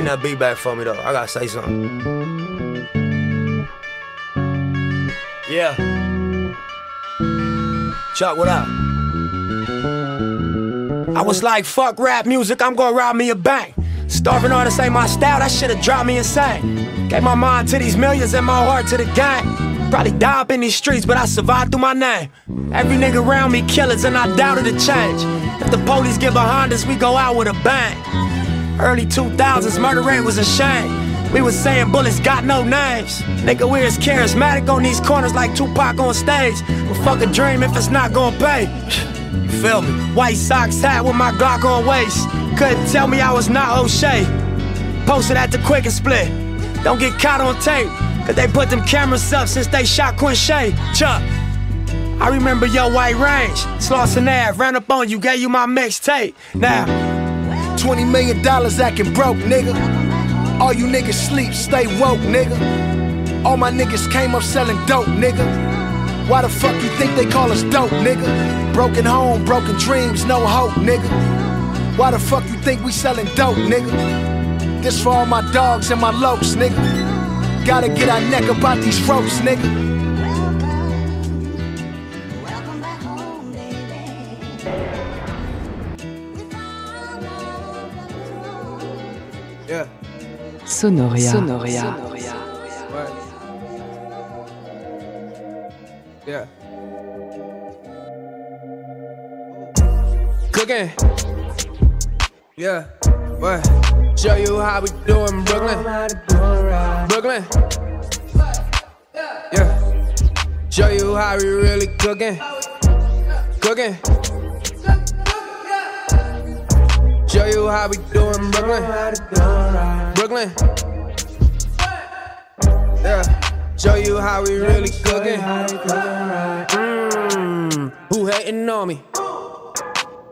Speaker 27: Bring that beat back for me though. I gotta say something. Yeah. Chuck, what up?
Speaker 26: I was like, fuck rap music, I'm gonna rob me a bank. Starving artists ain't my style, that shit'll drive me insane. Gave my mind to these millions and my heart to the gang. Probably die up in these streets, but I survived through my name. Every nigga around me killers, and I doubted the change. If the police get behind us, we go out with a bang. Early 2000s, murder rate was a shame. We was saying bullets got no names. Nigga, we as charismatic on these corners like Tupac on stage. But fuck a dream if it's not gonna pay. You feel me? White socks hat with my Glock on waist. Couldn't tell me I was not O'Shea. Posted at the quick and split. Don't get caught on tape. Cause they put them cameras up since they shot Quincy. Chuck. I remember your white range. Slauson Ave, ran up on you, gave you my mixtape. Now,
Speaker 24: $20 million acting broke, nigga. All you niggas sleep, stay woke, nigga. All my niggas came up selling dope, nigga. Why the fuck you think they call us dope, nigga? Broken home, broken dreams, no hope, nigga. Why the fuck you think we selling dope, nigga? This for all my dogs and my lopes, nigga. Gotta get our neck about these ropes, nigga.
Speaker 28: Yeah.
Speaker 29: Sonoria.
Speaker 28: Sonoria. Yeah. Cooking. Yeah. What? Show you how we do in Brooklyn. Brooklyn. Yeah. Show you how we really cooking. Cooking. Show you how we do in Brooklyn. Brooklyn. Yeah. Show you how we really cooking. Mm, who hating on me?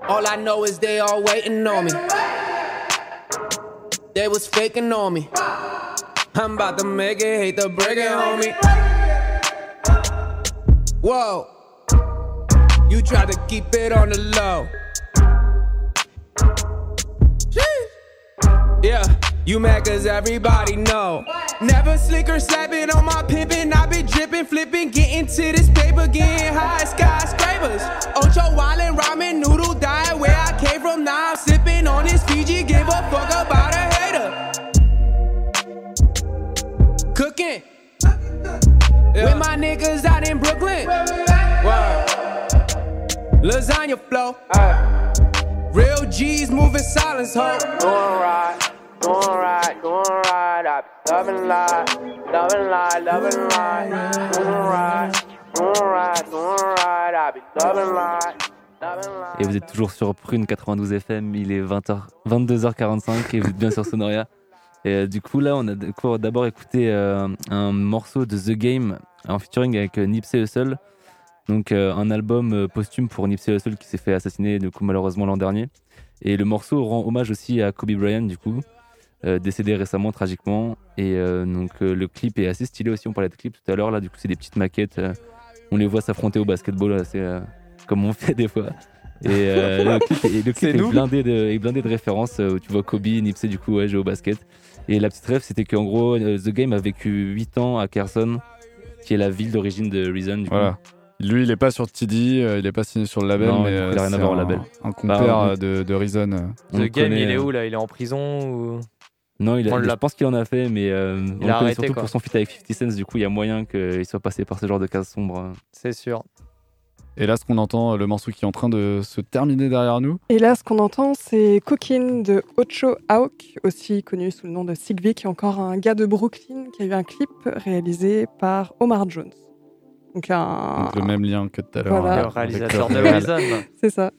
Speaker 28: All I know is they all waiting on me. They was faking on me. I'm about to make it, hate to break it, homie. Whoa. You try to keep it on the low. You mad cause everybody know. Never slick or slapping on my pimpin'. I been drippin', flippin', getting to this paper, getting high skyscrapers. Ocho wildin', ramen noodle diet where I came from. Now I'm sippin' on this Fiji, give a fuck about a hater. Cooking with my niggas out in Brooklyn. Lasagna flow. Real G's moving silence, ho.
Speaker 11: Doing right, doing right, doing right. I be loving life, loving life, loving life. Doing right, doing right, doing right. I be loving life.
Speaker 4: Et vous êtes toujours sur Prune 92 FM, il est 20h, 22h45 et vous êtes bien sur Sonoria. Et euh, du coup, là, on a d'abord écouté euh, un morceau de The Game en featuring avec euh, Nipsey Hussle. Donc, un album posthume pour Nipsey Hussle qui s'est fait assassiner, du coup, malheureusement l'an dernier. Et le morceau rend hommage aussi à Kobe Bryant, du coup, euh, décédé récemment, tragiquement. Et euh, donc, euh, le clip est assez stylé aussi. On parlait de clip tout à l'heure, là, du coup, c'est des petites maquettes. euh, on les voit s'affronter au basketball, là, c'est euh, comme on fait des fois. Et euh, le clip, est- le clip
Speaker 6: C'est
Speaker 4: est,
Speaker 6: nous.
Speaker 4: blindé de, est blindé de références euh, où tu vois Kobe, Nipsey, du coup, ouais, joue au basket. Et la petite rêve, c'était qu'en gros, euh, The Game a vécu 8 ans à Carson, qui est la ville d'origine de Reason. Du
Speaker 5: Voilà. Lui, il est pas sur TD, euh, il est pas signé sur le label,
Speaker 4: Non,
Speaker 5: mais euh,
Speaker 4: il a rien à voir au label.
Speaker 5: Un compère
Speaker 4: Bah,
Speaker 5: euh, de, de Reason.
Speaker 4: On
Speaker 6: The Game,
Speaker 4: connaît,
Speaker 6: il est où là? Il est en prison ou
Speaker 4: Non, il a-
Speaker 6: On
Speaker 4: je
Speaker 6: l'a-
Speaker 4: pense qu'il en a fait, mais euh,
Speaker 6: Il a arrêté,
Speaker 4: surtout
Speaker 6: quoi.
Speaker 4: pour son feat avec 50 Cent. Du coup, il y a moyen qu'il soit passé par ce genre de cas sombre.
Speaker 6: C'est sûr.
Speaker 5: Et là, ce qu'on entend, le morceau qui est en train de se terminer derrière nous.
Speaker 17: Et là, ce qu'on entend, c'est Coquine de Ocho Hawk, aussi connu sous le nom de Sigvi, qui est encore un gars de Brooklyn qui a eu un clip réalisé par Omar Jones. Donc un.
Speaker 5: Donc, le même lien que tout à l'heure.
Speaker 17: Voilà.
Speaker 5: euh,
Speaker 6: Le
Speaker 5: avec
Speaker 6: réalisateur de. Reason.
Speaker 17: C'est ça.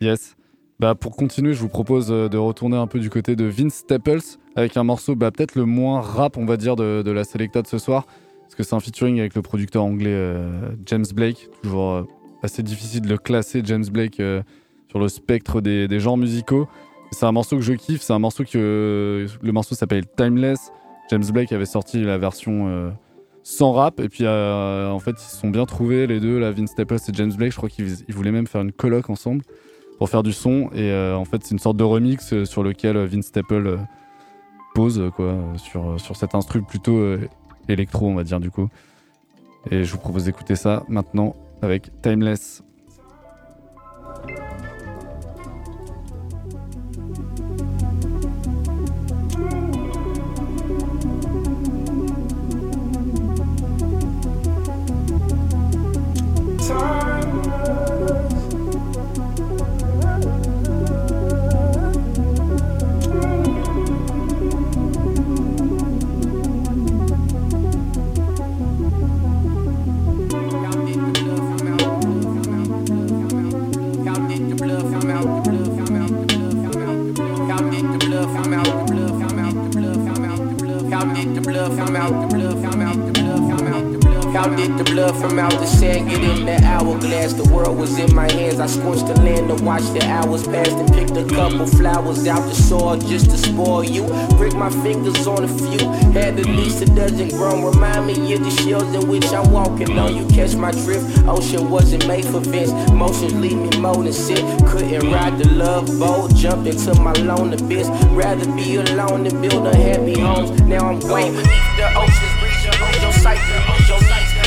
Speaker 5: Yes. Bah, pour continuer, je vous propose euh, de retourner un peu du côté de Vince Staples avec un morceau bah, peut-être le moins rap, on va dire, de, la Selecta de ce soir. Parce que c'est un featuring avec le producteur anglais euh, James Blake. Toujours euh, assez difficile de le classer, James Blake, sur le spectre des, genres musicaux. C'est un morceau que je kiffe. C'est un morceau que. Le morceau s'appelle Timeless. James Blake avait sorti la version sans rap. Et puis, en fait, ils se sont bien trouvés, les deux, là, Vince Staples et James Blake. Je crois qu'ils ils voulaient même faire une colloque ensemble pour faire du son. Et euh, en fait, c'est une sorte de remix euh, sur lequel euh, Vince Staple pose, quoi, sur, cet instru plutôt électro, on va dire, du coup. Et je vous propose d'écouter ça maintenant avec Timeless.
Speaker 3: Did the blood from out the sand get in the hourglass? The world was in my hands. I scorched the land to watch the hours pass and picked a couple flowers out the soil just to spoil you. Break my fingers on a few. Had at least a dozen grown. Remind me of the shells in which I'm walking on. You catch my drift. Ocean wasn't made for Vince. Motions leave me more than sick. Couldn't ride the love boat. Jump into my lone abyss. Rather be alone than build a unhappy homes. Now I'm beneath the ocean's lose your sight.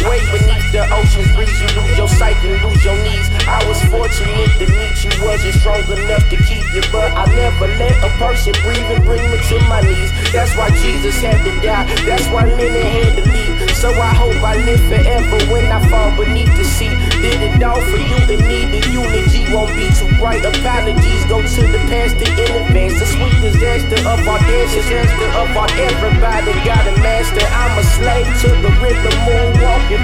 Speaker 3: Way beneath the ocean's breeze. You lose your sight and lose your knees. I was fortunate to meet you. Wasn't strong enough to keep you, but I never let a person breathe and bring me to my knees. That's why Jesus had to die. That's why Lennon had to leave. So I hope I live forever when I fall beneath the sea. Did it all for you and me. The eulogy won't be too bright. Apologies go to the pastor in advance. The sweet disaster of our dance, disaster of our everybody got a master. I'm a slave to the rhythm, moon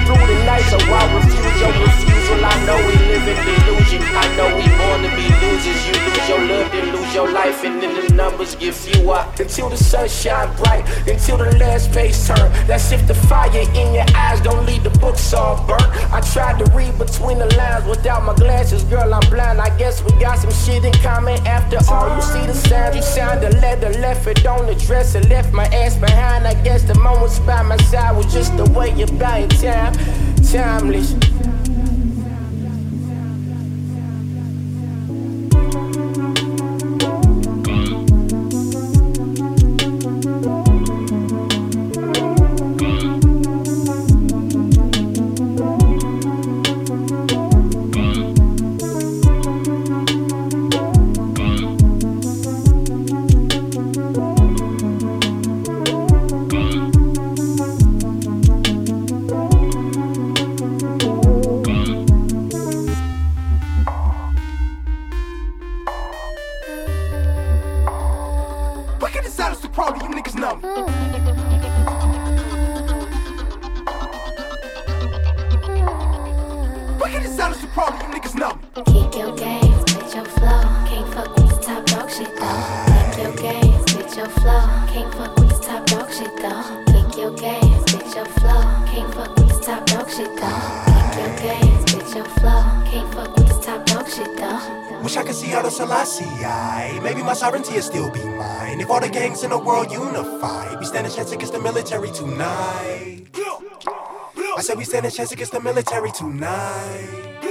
Speaker 3: through the night. So I refuse your I know we live in delusion. I know we born to be losers. You lose your love, then lose your life, and then the numbers get fewer until the sun shine bright, until the last page turn. That's if the fire in your eyes don't leave the books all burnt. I tried to read between the lines without my glasses, girl. I'm blind. I guess we got some shit in common after all. You see the sound, you signed a letter, left it on the dresser, left my ass behind. I guess the moments by my side was just the way you buy time, timeless.
Speaker 24: The so you niggas know? Why can't the silence so you niggas know?
Speaker 12: Kick your games, bitch your flow. Can't fuck with this Top Dawg shit though. Kick your games, bitch your flow. Can't fuck with this Top Dawg shit though. Kick your games, bitch your flow. Can't fuck with this Top Dawg shit though.
Speaker 24: Wish I could see other Selassie. I maybe my sovereignty will still be mine. If all the gangs in the world unify, we stand a chance against the military tonight. I said we stand a chance against the military tonight.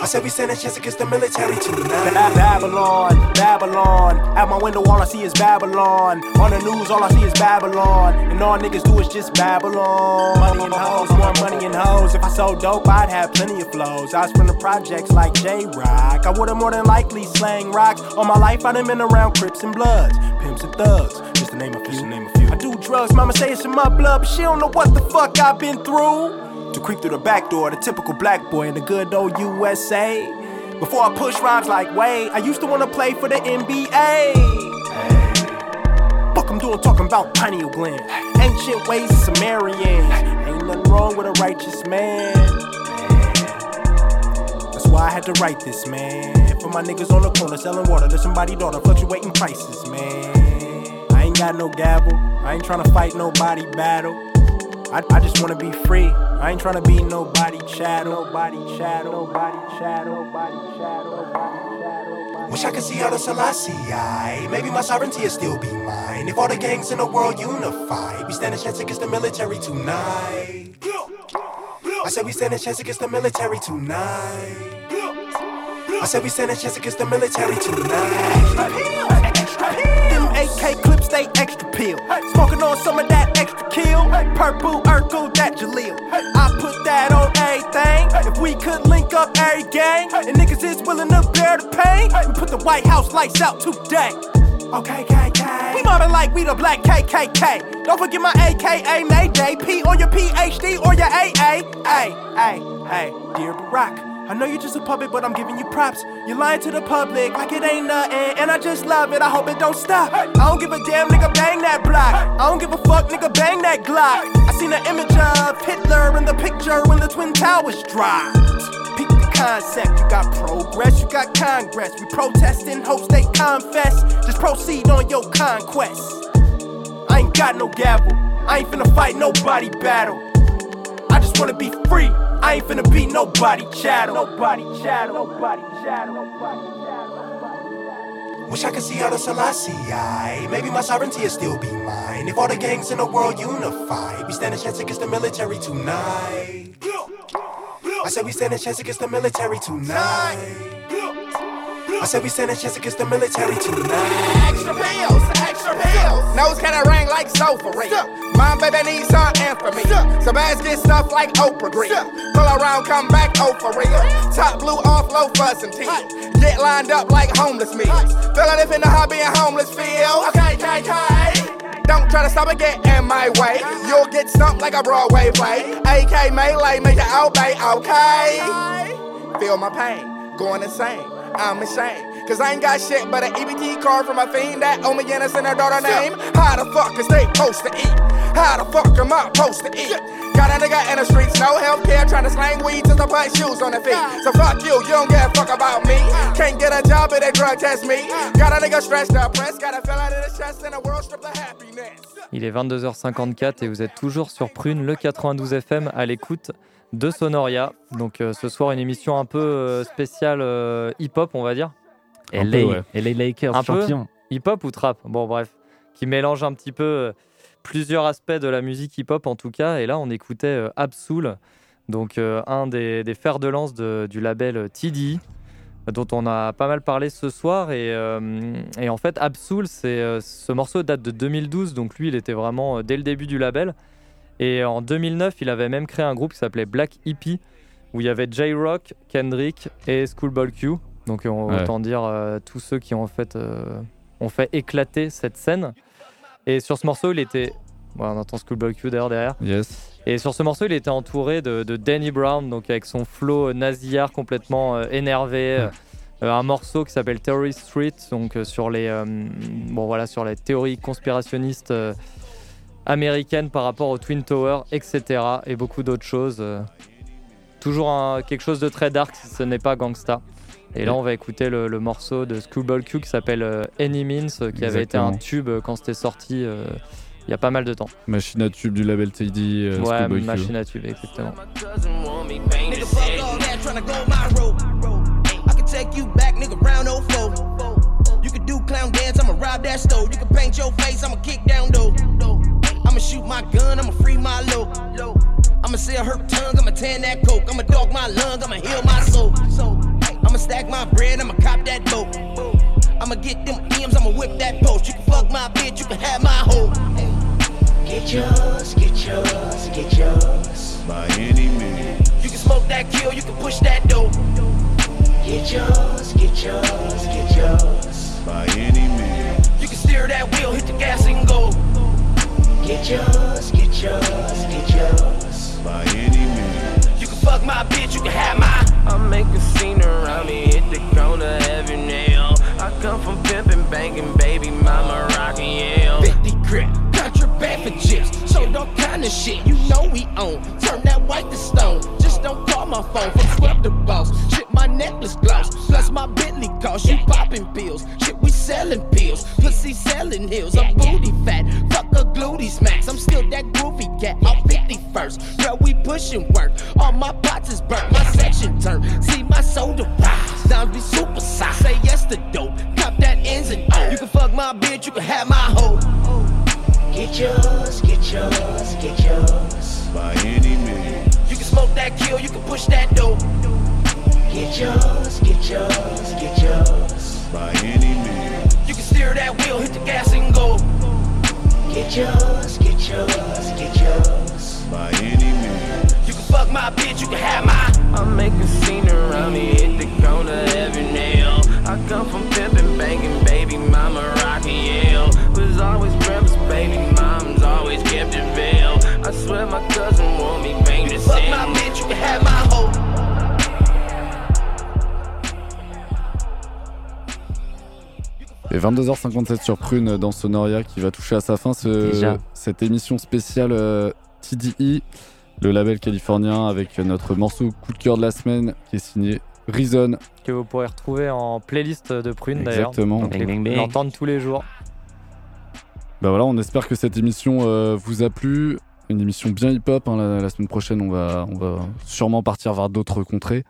Speaker 28: I said we stand a chance against the military tonight. Babylon, Babylon. At my window, all I see is Babylon. On the news, all I see is Babylon. And all niggas do is just Babylon. Money and hoes, more money and hoes. If I sold dope, I'd have plenty of flows. I was from the projects like Jay Rock. I would've more than likely slang rocks. All my life, I done been around Crips and Bloods, Pimps and Thugs. Just to name a few. Just to name a few. I do drugs, mama say it's in my blood, but she don't know what the fuck I've been through. To creep through the back door, the typical black boy in the good old USA. Before I push rhymes like Wade, I used to wanna play for the NBA. Fuck I'm doing talking about pineal gland. Ancient ways of Sumerians. Ain't nothing wrong with a righteous man. That's why I had to write this, man. For my niggas on the corner selling water to somebody daughter, fluctuating prices, man. I ain't got no gavel. I ain't trying to fight nobody battle. I, I just wanna be free. I ain't tryna be nobody chattel, nobody chattel, nobody chattel, nobody chattel. Wish I could see all the Selassie. Maybe my sovereignty will still be mine. If all the gangs in the world unify, we stand a chance against the military tonight. I said we stand a chance against the military tonight. I said we stand a chance against the military tonight. AK clips, they extra peel. Smoking on some of that extra kill. Purple Urkel, that Jaleel. I put that on everything. If we could link up every gang, and niggas is willing to bear the pain, we put the White House lights out today. Okay, KK. We mobbing like we the black KKK. Don't forget my AKA Mayday. P on your PhD or your AA. Hey, hey, hey, dear Barack. I know you're just a puppet, but I'm giving you props. You're lying to the public like it ain't nothing, and I just love it. I hope it don't stop. I don't give a damn, nigga, bang that block. I don't give a fuck, nigga, bang that Glock. I seen an image of Hitler in the picture when the Twin Towers dropped. Peep the concept, you got progress, you got Congress. We protest in hopes they confess. Just proceed on your conquest. I ain't got no gavel, I ain't finna fight nobody battle. I just wanna be free. I ain't finna be nobody chattel. Nobody chattel. Nobody chattel. Nobody chattel. Wish I could see all the Selassie. Maybe my sovereignty will still be mine. If all the gangs in the world unify, we stand a chance against the military tonight. I said we stand a chance against the military tonight. I said we stand a chance against the military tonight.
Speaker 30: Extra pills, pills. Nose kinda ring like sofa ring. My baby needs some infamy. So bags get stuff like Oprah Green. Pull around, come back, Oprah real. Top blue off, low fuzz and teeth. Get lined up like homeless meals. Feel like if in the hobby and homeless feel. Okay, okay, okay. Don't try to stop and get in my way. You'll get stumped like a Broadway play. AK melee, make you obey, okay? Feel my pain, going insane. I'm ashamed. Cause I ain't got shit but an EBT card from a fiend that owe me innocent her daughter name. How the fuck is they supposed to eat? How the fuck am I supposed to eat? Got a nigga in the streets, no health care, trying to slang weed just to put shoes on their feet. So fuck you, you don't give a fuck about me. Can't get a job if they drug test me. Got a nigga stressed up, press, got a feel out of the chest in a world stripped of happiness.
Speaker 6: Il est 22h54 et vous êtes toujours sur Prune, le 92 FM, à l'écoute de Sonoria. Donc euh, ce soir, une émission un peu euh, spéciale euh, hip-hop, on va dire.
Speaker 4: Un LA, peu, ouais. LA Lakers,
Speaker 6: un
Speaker 4: champion.
Speaker 6: peu hip-hop ou trap? Bon, bref, qui mélange un petit peu plusieurs aspects de la musique hip-hop en tout cas. Et là, on écoutait euh, Absol, donc euh, un des, des, fers de lance de, du label TDI, dont on a pas mal parlé ce soir. Et, euh, et en fait, Absol, c'est ce morceau date de 2012, donc lui, il était vraiment dès le début du label. Et en 2009, il avait même créé un groupe qui s'appelait Black Hippie, où il y avait J-Rock, Kendrick et Schoolboy Q. Donc on, ouais. autant dire euh, tous ceux qui ont, en fait, euh, ont fait éclater cette scène. Et sur ce morceau, il était... Ouais, on entend Schoolboy Q d'ailleurs derrière.
Speaker 5: Yes.
Speaker 6: Et sur ce morceau, il était entouré de, de Danny Brown, donc avec son flow nasillard complètement euh, énervé. Ouais. un morceau qui s'appelle Theory Street, donc sur les, bon, voilà, sur les théories conspirationnistes américaine par rapport au Twin Tower, etc. Et beaucoup d'autres choses. toujours un, quelque chose de très dark si ce n'est pas gangsta. Et là, on va écouter le, le morceau de Schoolboy Q qui s'appelle euh, Any Means, qui Exactement. avait été un tube quand c'était sorti euh, il y a pas mal de temps.
Speaker 5: Machine à tube du label TD. Euh,
Speaker 6: ouais, machine à tube, exactement.
Speaker 14: You can do clown dance, I'ma rob that stove. You can paint your face, I'ma kick down though. I'ma shoot my gun, I'ma free my low. I'ma sell hurt tongue, I'ma tan that coke. I'ma dog my lung, I'ma heal my soul. I'ma stack my bread, I'ma cop that dope. I'ma get them M's, I'ma whip that post. You can fuck my bitch, you can have my hoe. Get yours, get yours, get yours.
Speaker 19: By any means.
Speaker 14: You can smoke that kill, you can push that dope. Get yours, get yours, get yours.
Speaker 19: By any means.
Speaker 14: You can steer that wheel, hit the gas and go. Get yours, get yours, get yours.
Speaker 19: By any means.
Speaker 14: You can fuck my bitch, you can have my.
Speaker 3: I make a scene around me, hit the corner every nail. I come from pimping, banging, baby mama rocking, yeah.
Speaker 14: 50 grip, contraband for chips. Sold all kind of shit, you know we own. Turn that white to stone. Just don't call my phone from scrub the boss. Shit, my necklace gloss. Plus my Bentley cost. You popping pills. Shit, we selling pills. Pussy selling hills. I'm booty fat. Fuck a glutey smacks. I'm still that groovy cat. I'm 51st. Girl, we pushing work. All my pots is burnt. My section turn. See my soda rise. Down be super size. Say yes to dope. Cop that ends and O. You can fuck my bitch. You can have my hoe. Get yours, get yours, get yours.
Speaker 19: By any means.
Speaker 14: You can smoke that kill, you can push that dope. Get yours, get yours, get yours.
Speaker 19: By any means.
Speaker 14: You can steer that wheel, hit the gas and go. Get yours, get yours, get yours.
Speaker 19: By any means.
Speaker 14: You can fuck my bitch, you can have my.
Speaker 3: I make a scene around me, hit the corner every nail. I come from pimping, banging, baby mama rocking, yeah. Was always brothers, baby moms always kept it veil. I swear my cousin want me bang the
Speaker 14: Fuck my bitch, you can have my hoe.
Speaker 5: Et 22h57 sur Prune dans Sonoria qui va toucher à sa fin ce- cette émission spéciale euh, TDI, le label californien avec notre morceau coup de cœur de la semaine qui est signé Reason.
Speaker 6: Que vous pourrez retrouver en playlist de Prune d'ailleurs.
Speaker 5: Exactement.
Speaker 6: L'entendre tous les jours.
Speaker 5: Bah voilà, on espère que cette émission euh, vous a plu. Une émission bien hip-hop. hein. La, la semaine prochaine, on va, on va sûrement partir vers d'autres contrées.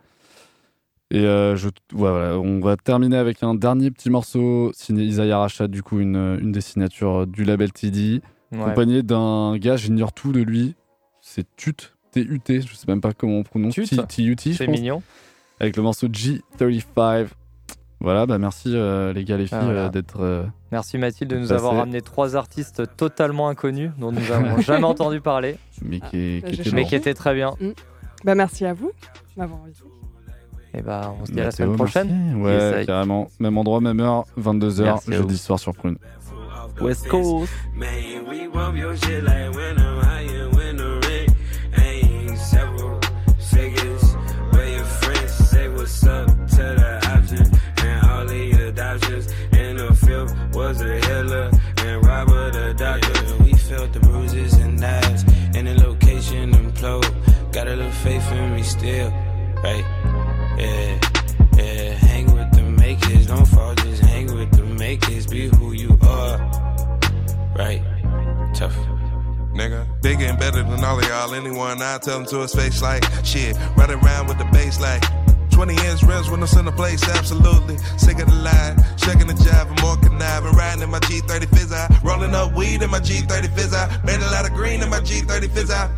Speaker 5: Et euh, je, voilà, on va terminer avec un dernier petit morceau signé Isaiah Rachat, du coup, une, une des signatures du label TD,
Speaker 6: Ouais.
Speaker 5: accompagné d'un gars, j'ignore tout de lui. C'est Tut, T-U-T, je sais même pas comment on prononce.
Speaker 6: Tut.
Speaker 5: T- T-U-T, je
Speaker 6: C'est
Speaker 5: pense.
Speaker 6: mignon.
Speaker 5: Avec le morceau G35. Voilà, bah merci euh, les gars, les filles,
Speaker 6: Ah, voilà.
Speaker 5: euh, d'être. euh,
Speaker 6: Merci Mathilde de nous
Speaker 5: Passé.
Speaker 6: avoir ramené trois artistes totalement inconnus dont nous n'avons jamais entendu parler.
Speaker 5: mais qui,
Speaker 17: Bah,
Speaker 6: Mais qui étaient très bien.
Speaker 17: Mm. Bah, merci à vous de m'avoir invité.
Speaker 6: Et bah, on se dit à la
Speaker 5: Mathéo,
Speaker 6: semaine prochaine.
Speaker 5: merci. Ouais,
Speaker 6: Yes, I-
Speaker 5: carrément. Même endroit, même heure, 22h,
Speaker 6: Merci à
Speaker 5: jeudi
Speaker 6: vous.
Speaker 5: soir sur Prune.
Speaker 4: West Coast.
Speaker 31: Man, we bump your shit like when I'm high and when the ring ain't several figures. Where your friends say what's up to the option and all the adoptions. And the field was a healer and Robert a doctor. We felt the bruises and knives and the location implode. Got a little faith in me still, right? Yeah, yeah. Hang with the makers, don't fall, just hang with the makers. Be who you are, right? Tough.
Speaker 32: Nigga, bigger and better than all of y'all. Anyone, I tell them to his face like shit. Run around with the bass like 20 inch rims when I'm in the place, absolutely. Sick of the line, shaking the jive, I'm more conniving. Riding in my G30 fizz out, rolling up weed in my G30 fizz out. Made a lot of green in my G30 fizz out.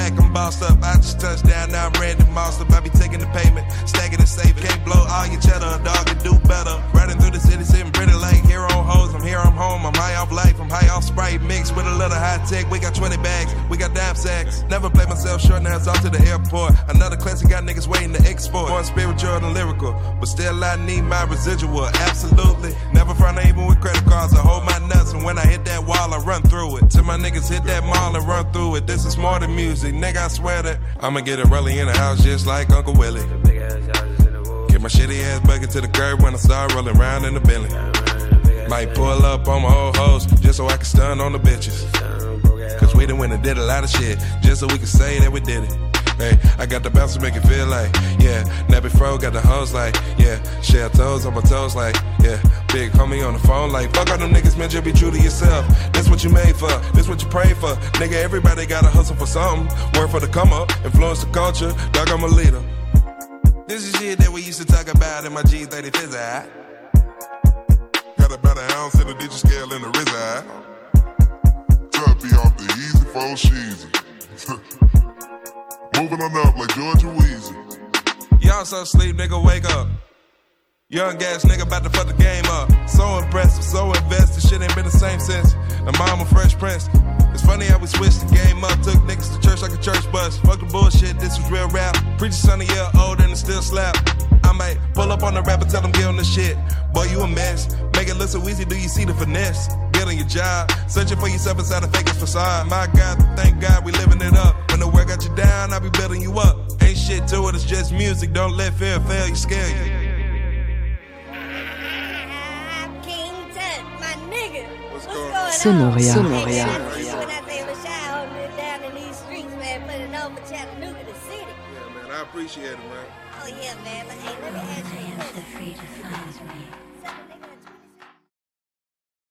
Speaker 32: Back, I'm bossed up. I just touched down, now I'm Randy Moss up. I be taking the payment, stacking and saving. Can't blow all your cheddar, dog, and do better. Riding through the city, sitting pretty like here on hoes. I'm here, I'm home. I'm high off life, I'm high off Sprite mixed with a little high tech. We got 20 bags, we got dime sacks. Never play myself short, now it's off to the airport. Another classic got niggas waiting to export. More spiritual than lyrical, but still I need my residual. Absolutely. Never front even with credit cards. I hold my nuts, and when I hit that wall, I run through it. Till my niggas hit that mall and run through it. This is more than music, nigga. I swear that I'ma get a rally in the house just like Uncle Willie. Get my shitty ass bucket to the curb when I start rolling around in the Bentley. Might pull up on my old hoes just so I can stun on the bitches. Cause we done went and did a lot of shit just so we can say that we did it. Hey, I got the bounce to make it feel like, yeah. Nappy Fro got the hoes like, yeah. Shell toes on my toes like, yeah. Big homie on the phone like, fuck all them niggas, man, just be true to yourself. That's what you made for, that's what you pray for. Nigga, everybody gotta hustle for something. Work for the come up, influence the culture. Dog, I'm a leader. This is shit that we used to talk about in my G30 fizz eye.
Speaker 19: Got about an ounce in the digit scale in the RZA. Tubby off the easy for sheezy. Moving on up like George and Weezy.
Speaker 32: Y'all so sleep, nigga, wake up. Young gas nigga about to fuck the game up. So impressive, so invested, shit ain't been the same since. The mama fresh prince. It's funny how we switched the game up. Took niggas to church like a church bus. Fuck the bullshit, this was real rap. Preacher son a year old and it still slap. I might pull up on the rapper, tell him get on the shit. Boy, you a mess. Make it look so easy, do you see the finesse? Get on your job, searching for yourself inside a fake facade. My God, thank God we living it up. When the work got you down, I be building you up. Ain't shit to it, it's just music. Don't let fear fail you, scare you.
Speaker 29: King my nigga. What's going on?
Speaker 13: Sonoria.
Speaker 29: Sonoria.
Speaker 13: Sonoria.
Speaker 29: I say Rashad holding it down in these streets, man, putting on for Chattanooga, the city.
Speaker 32: Yeah, man, I appreciate it, man.
Speaker 29: Oh yeah, man. But hey, let me ask you a question.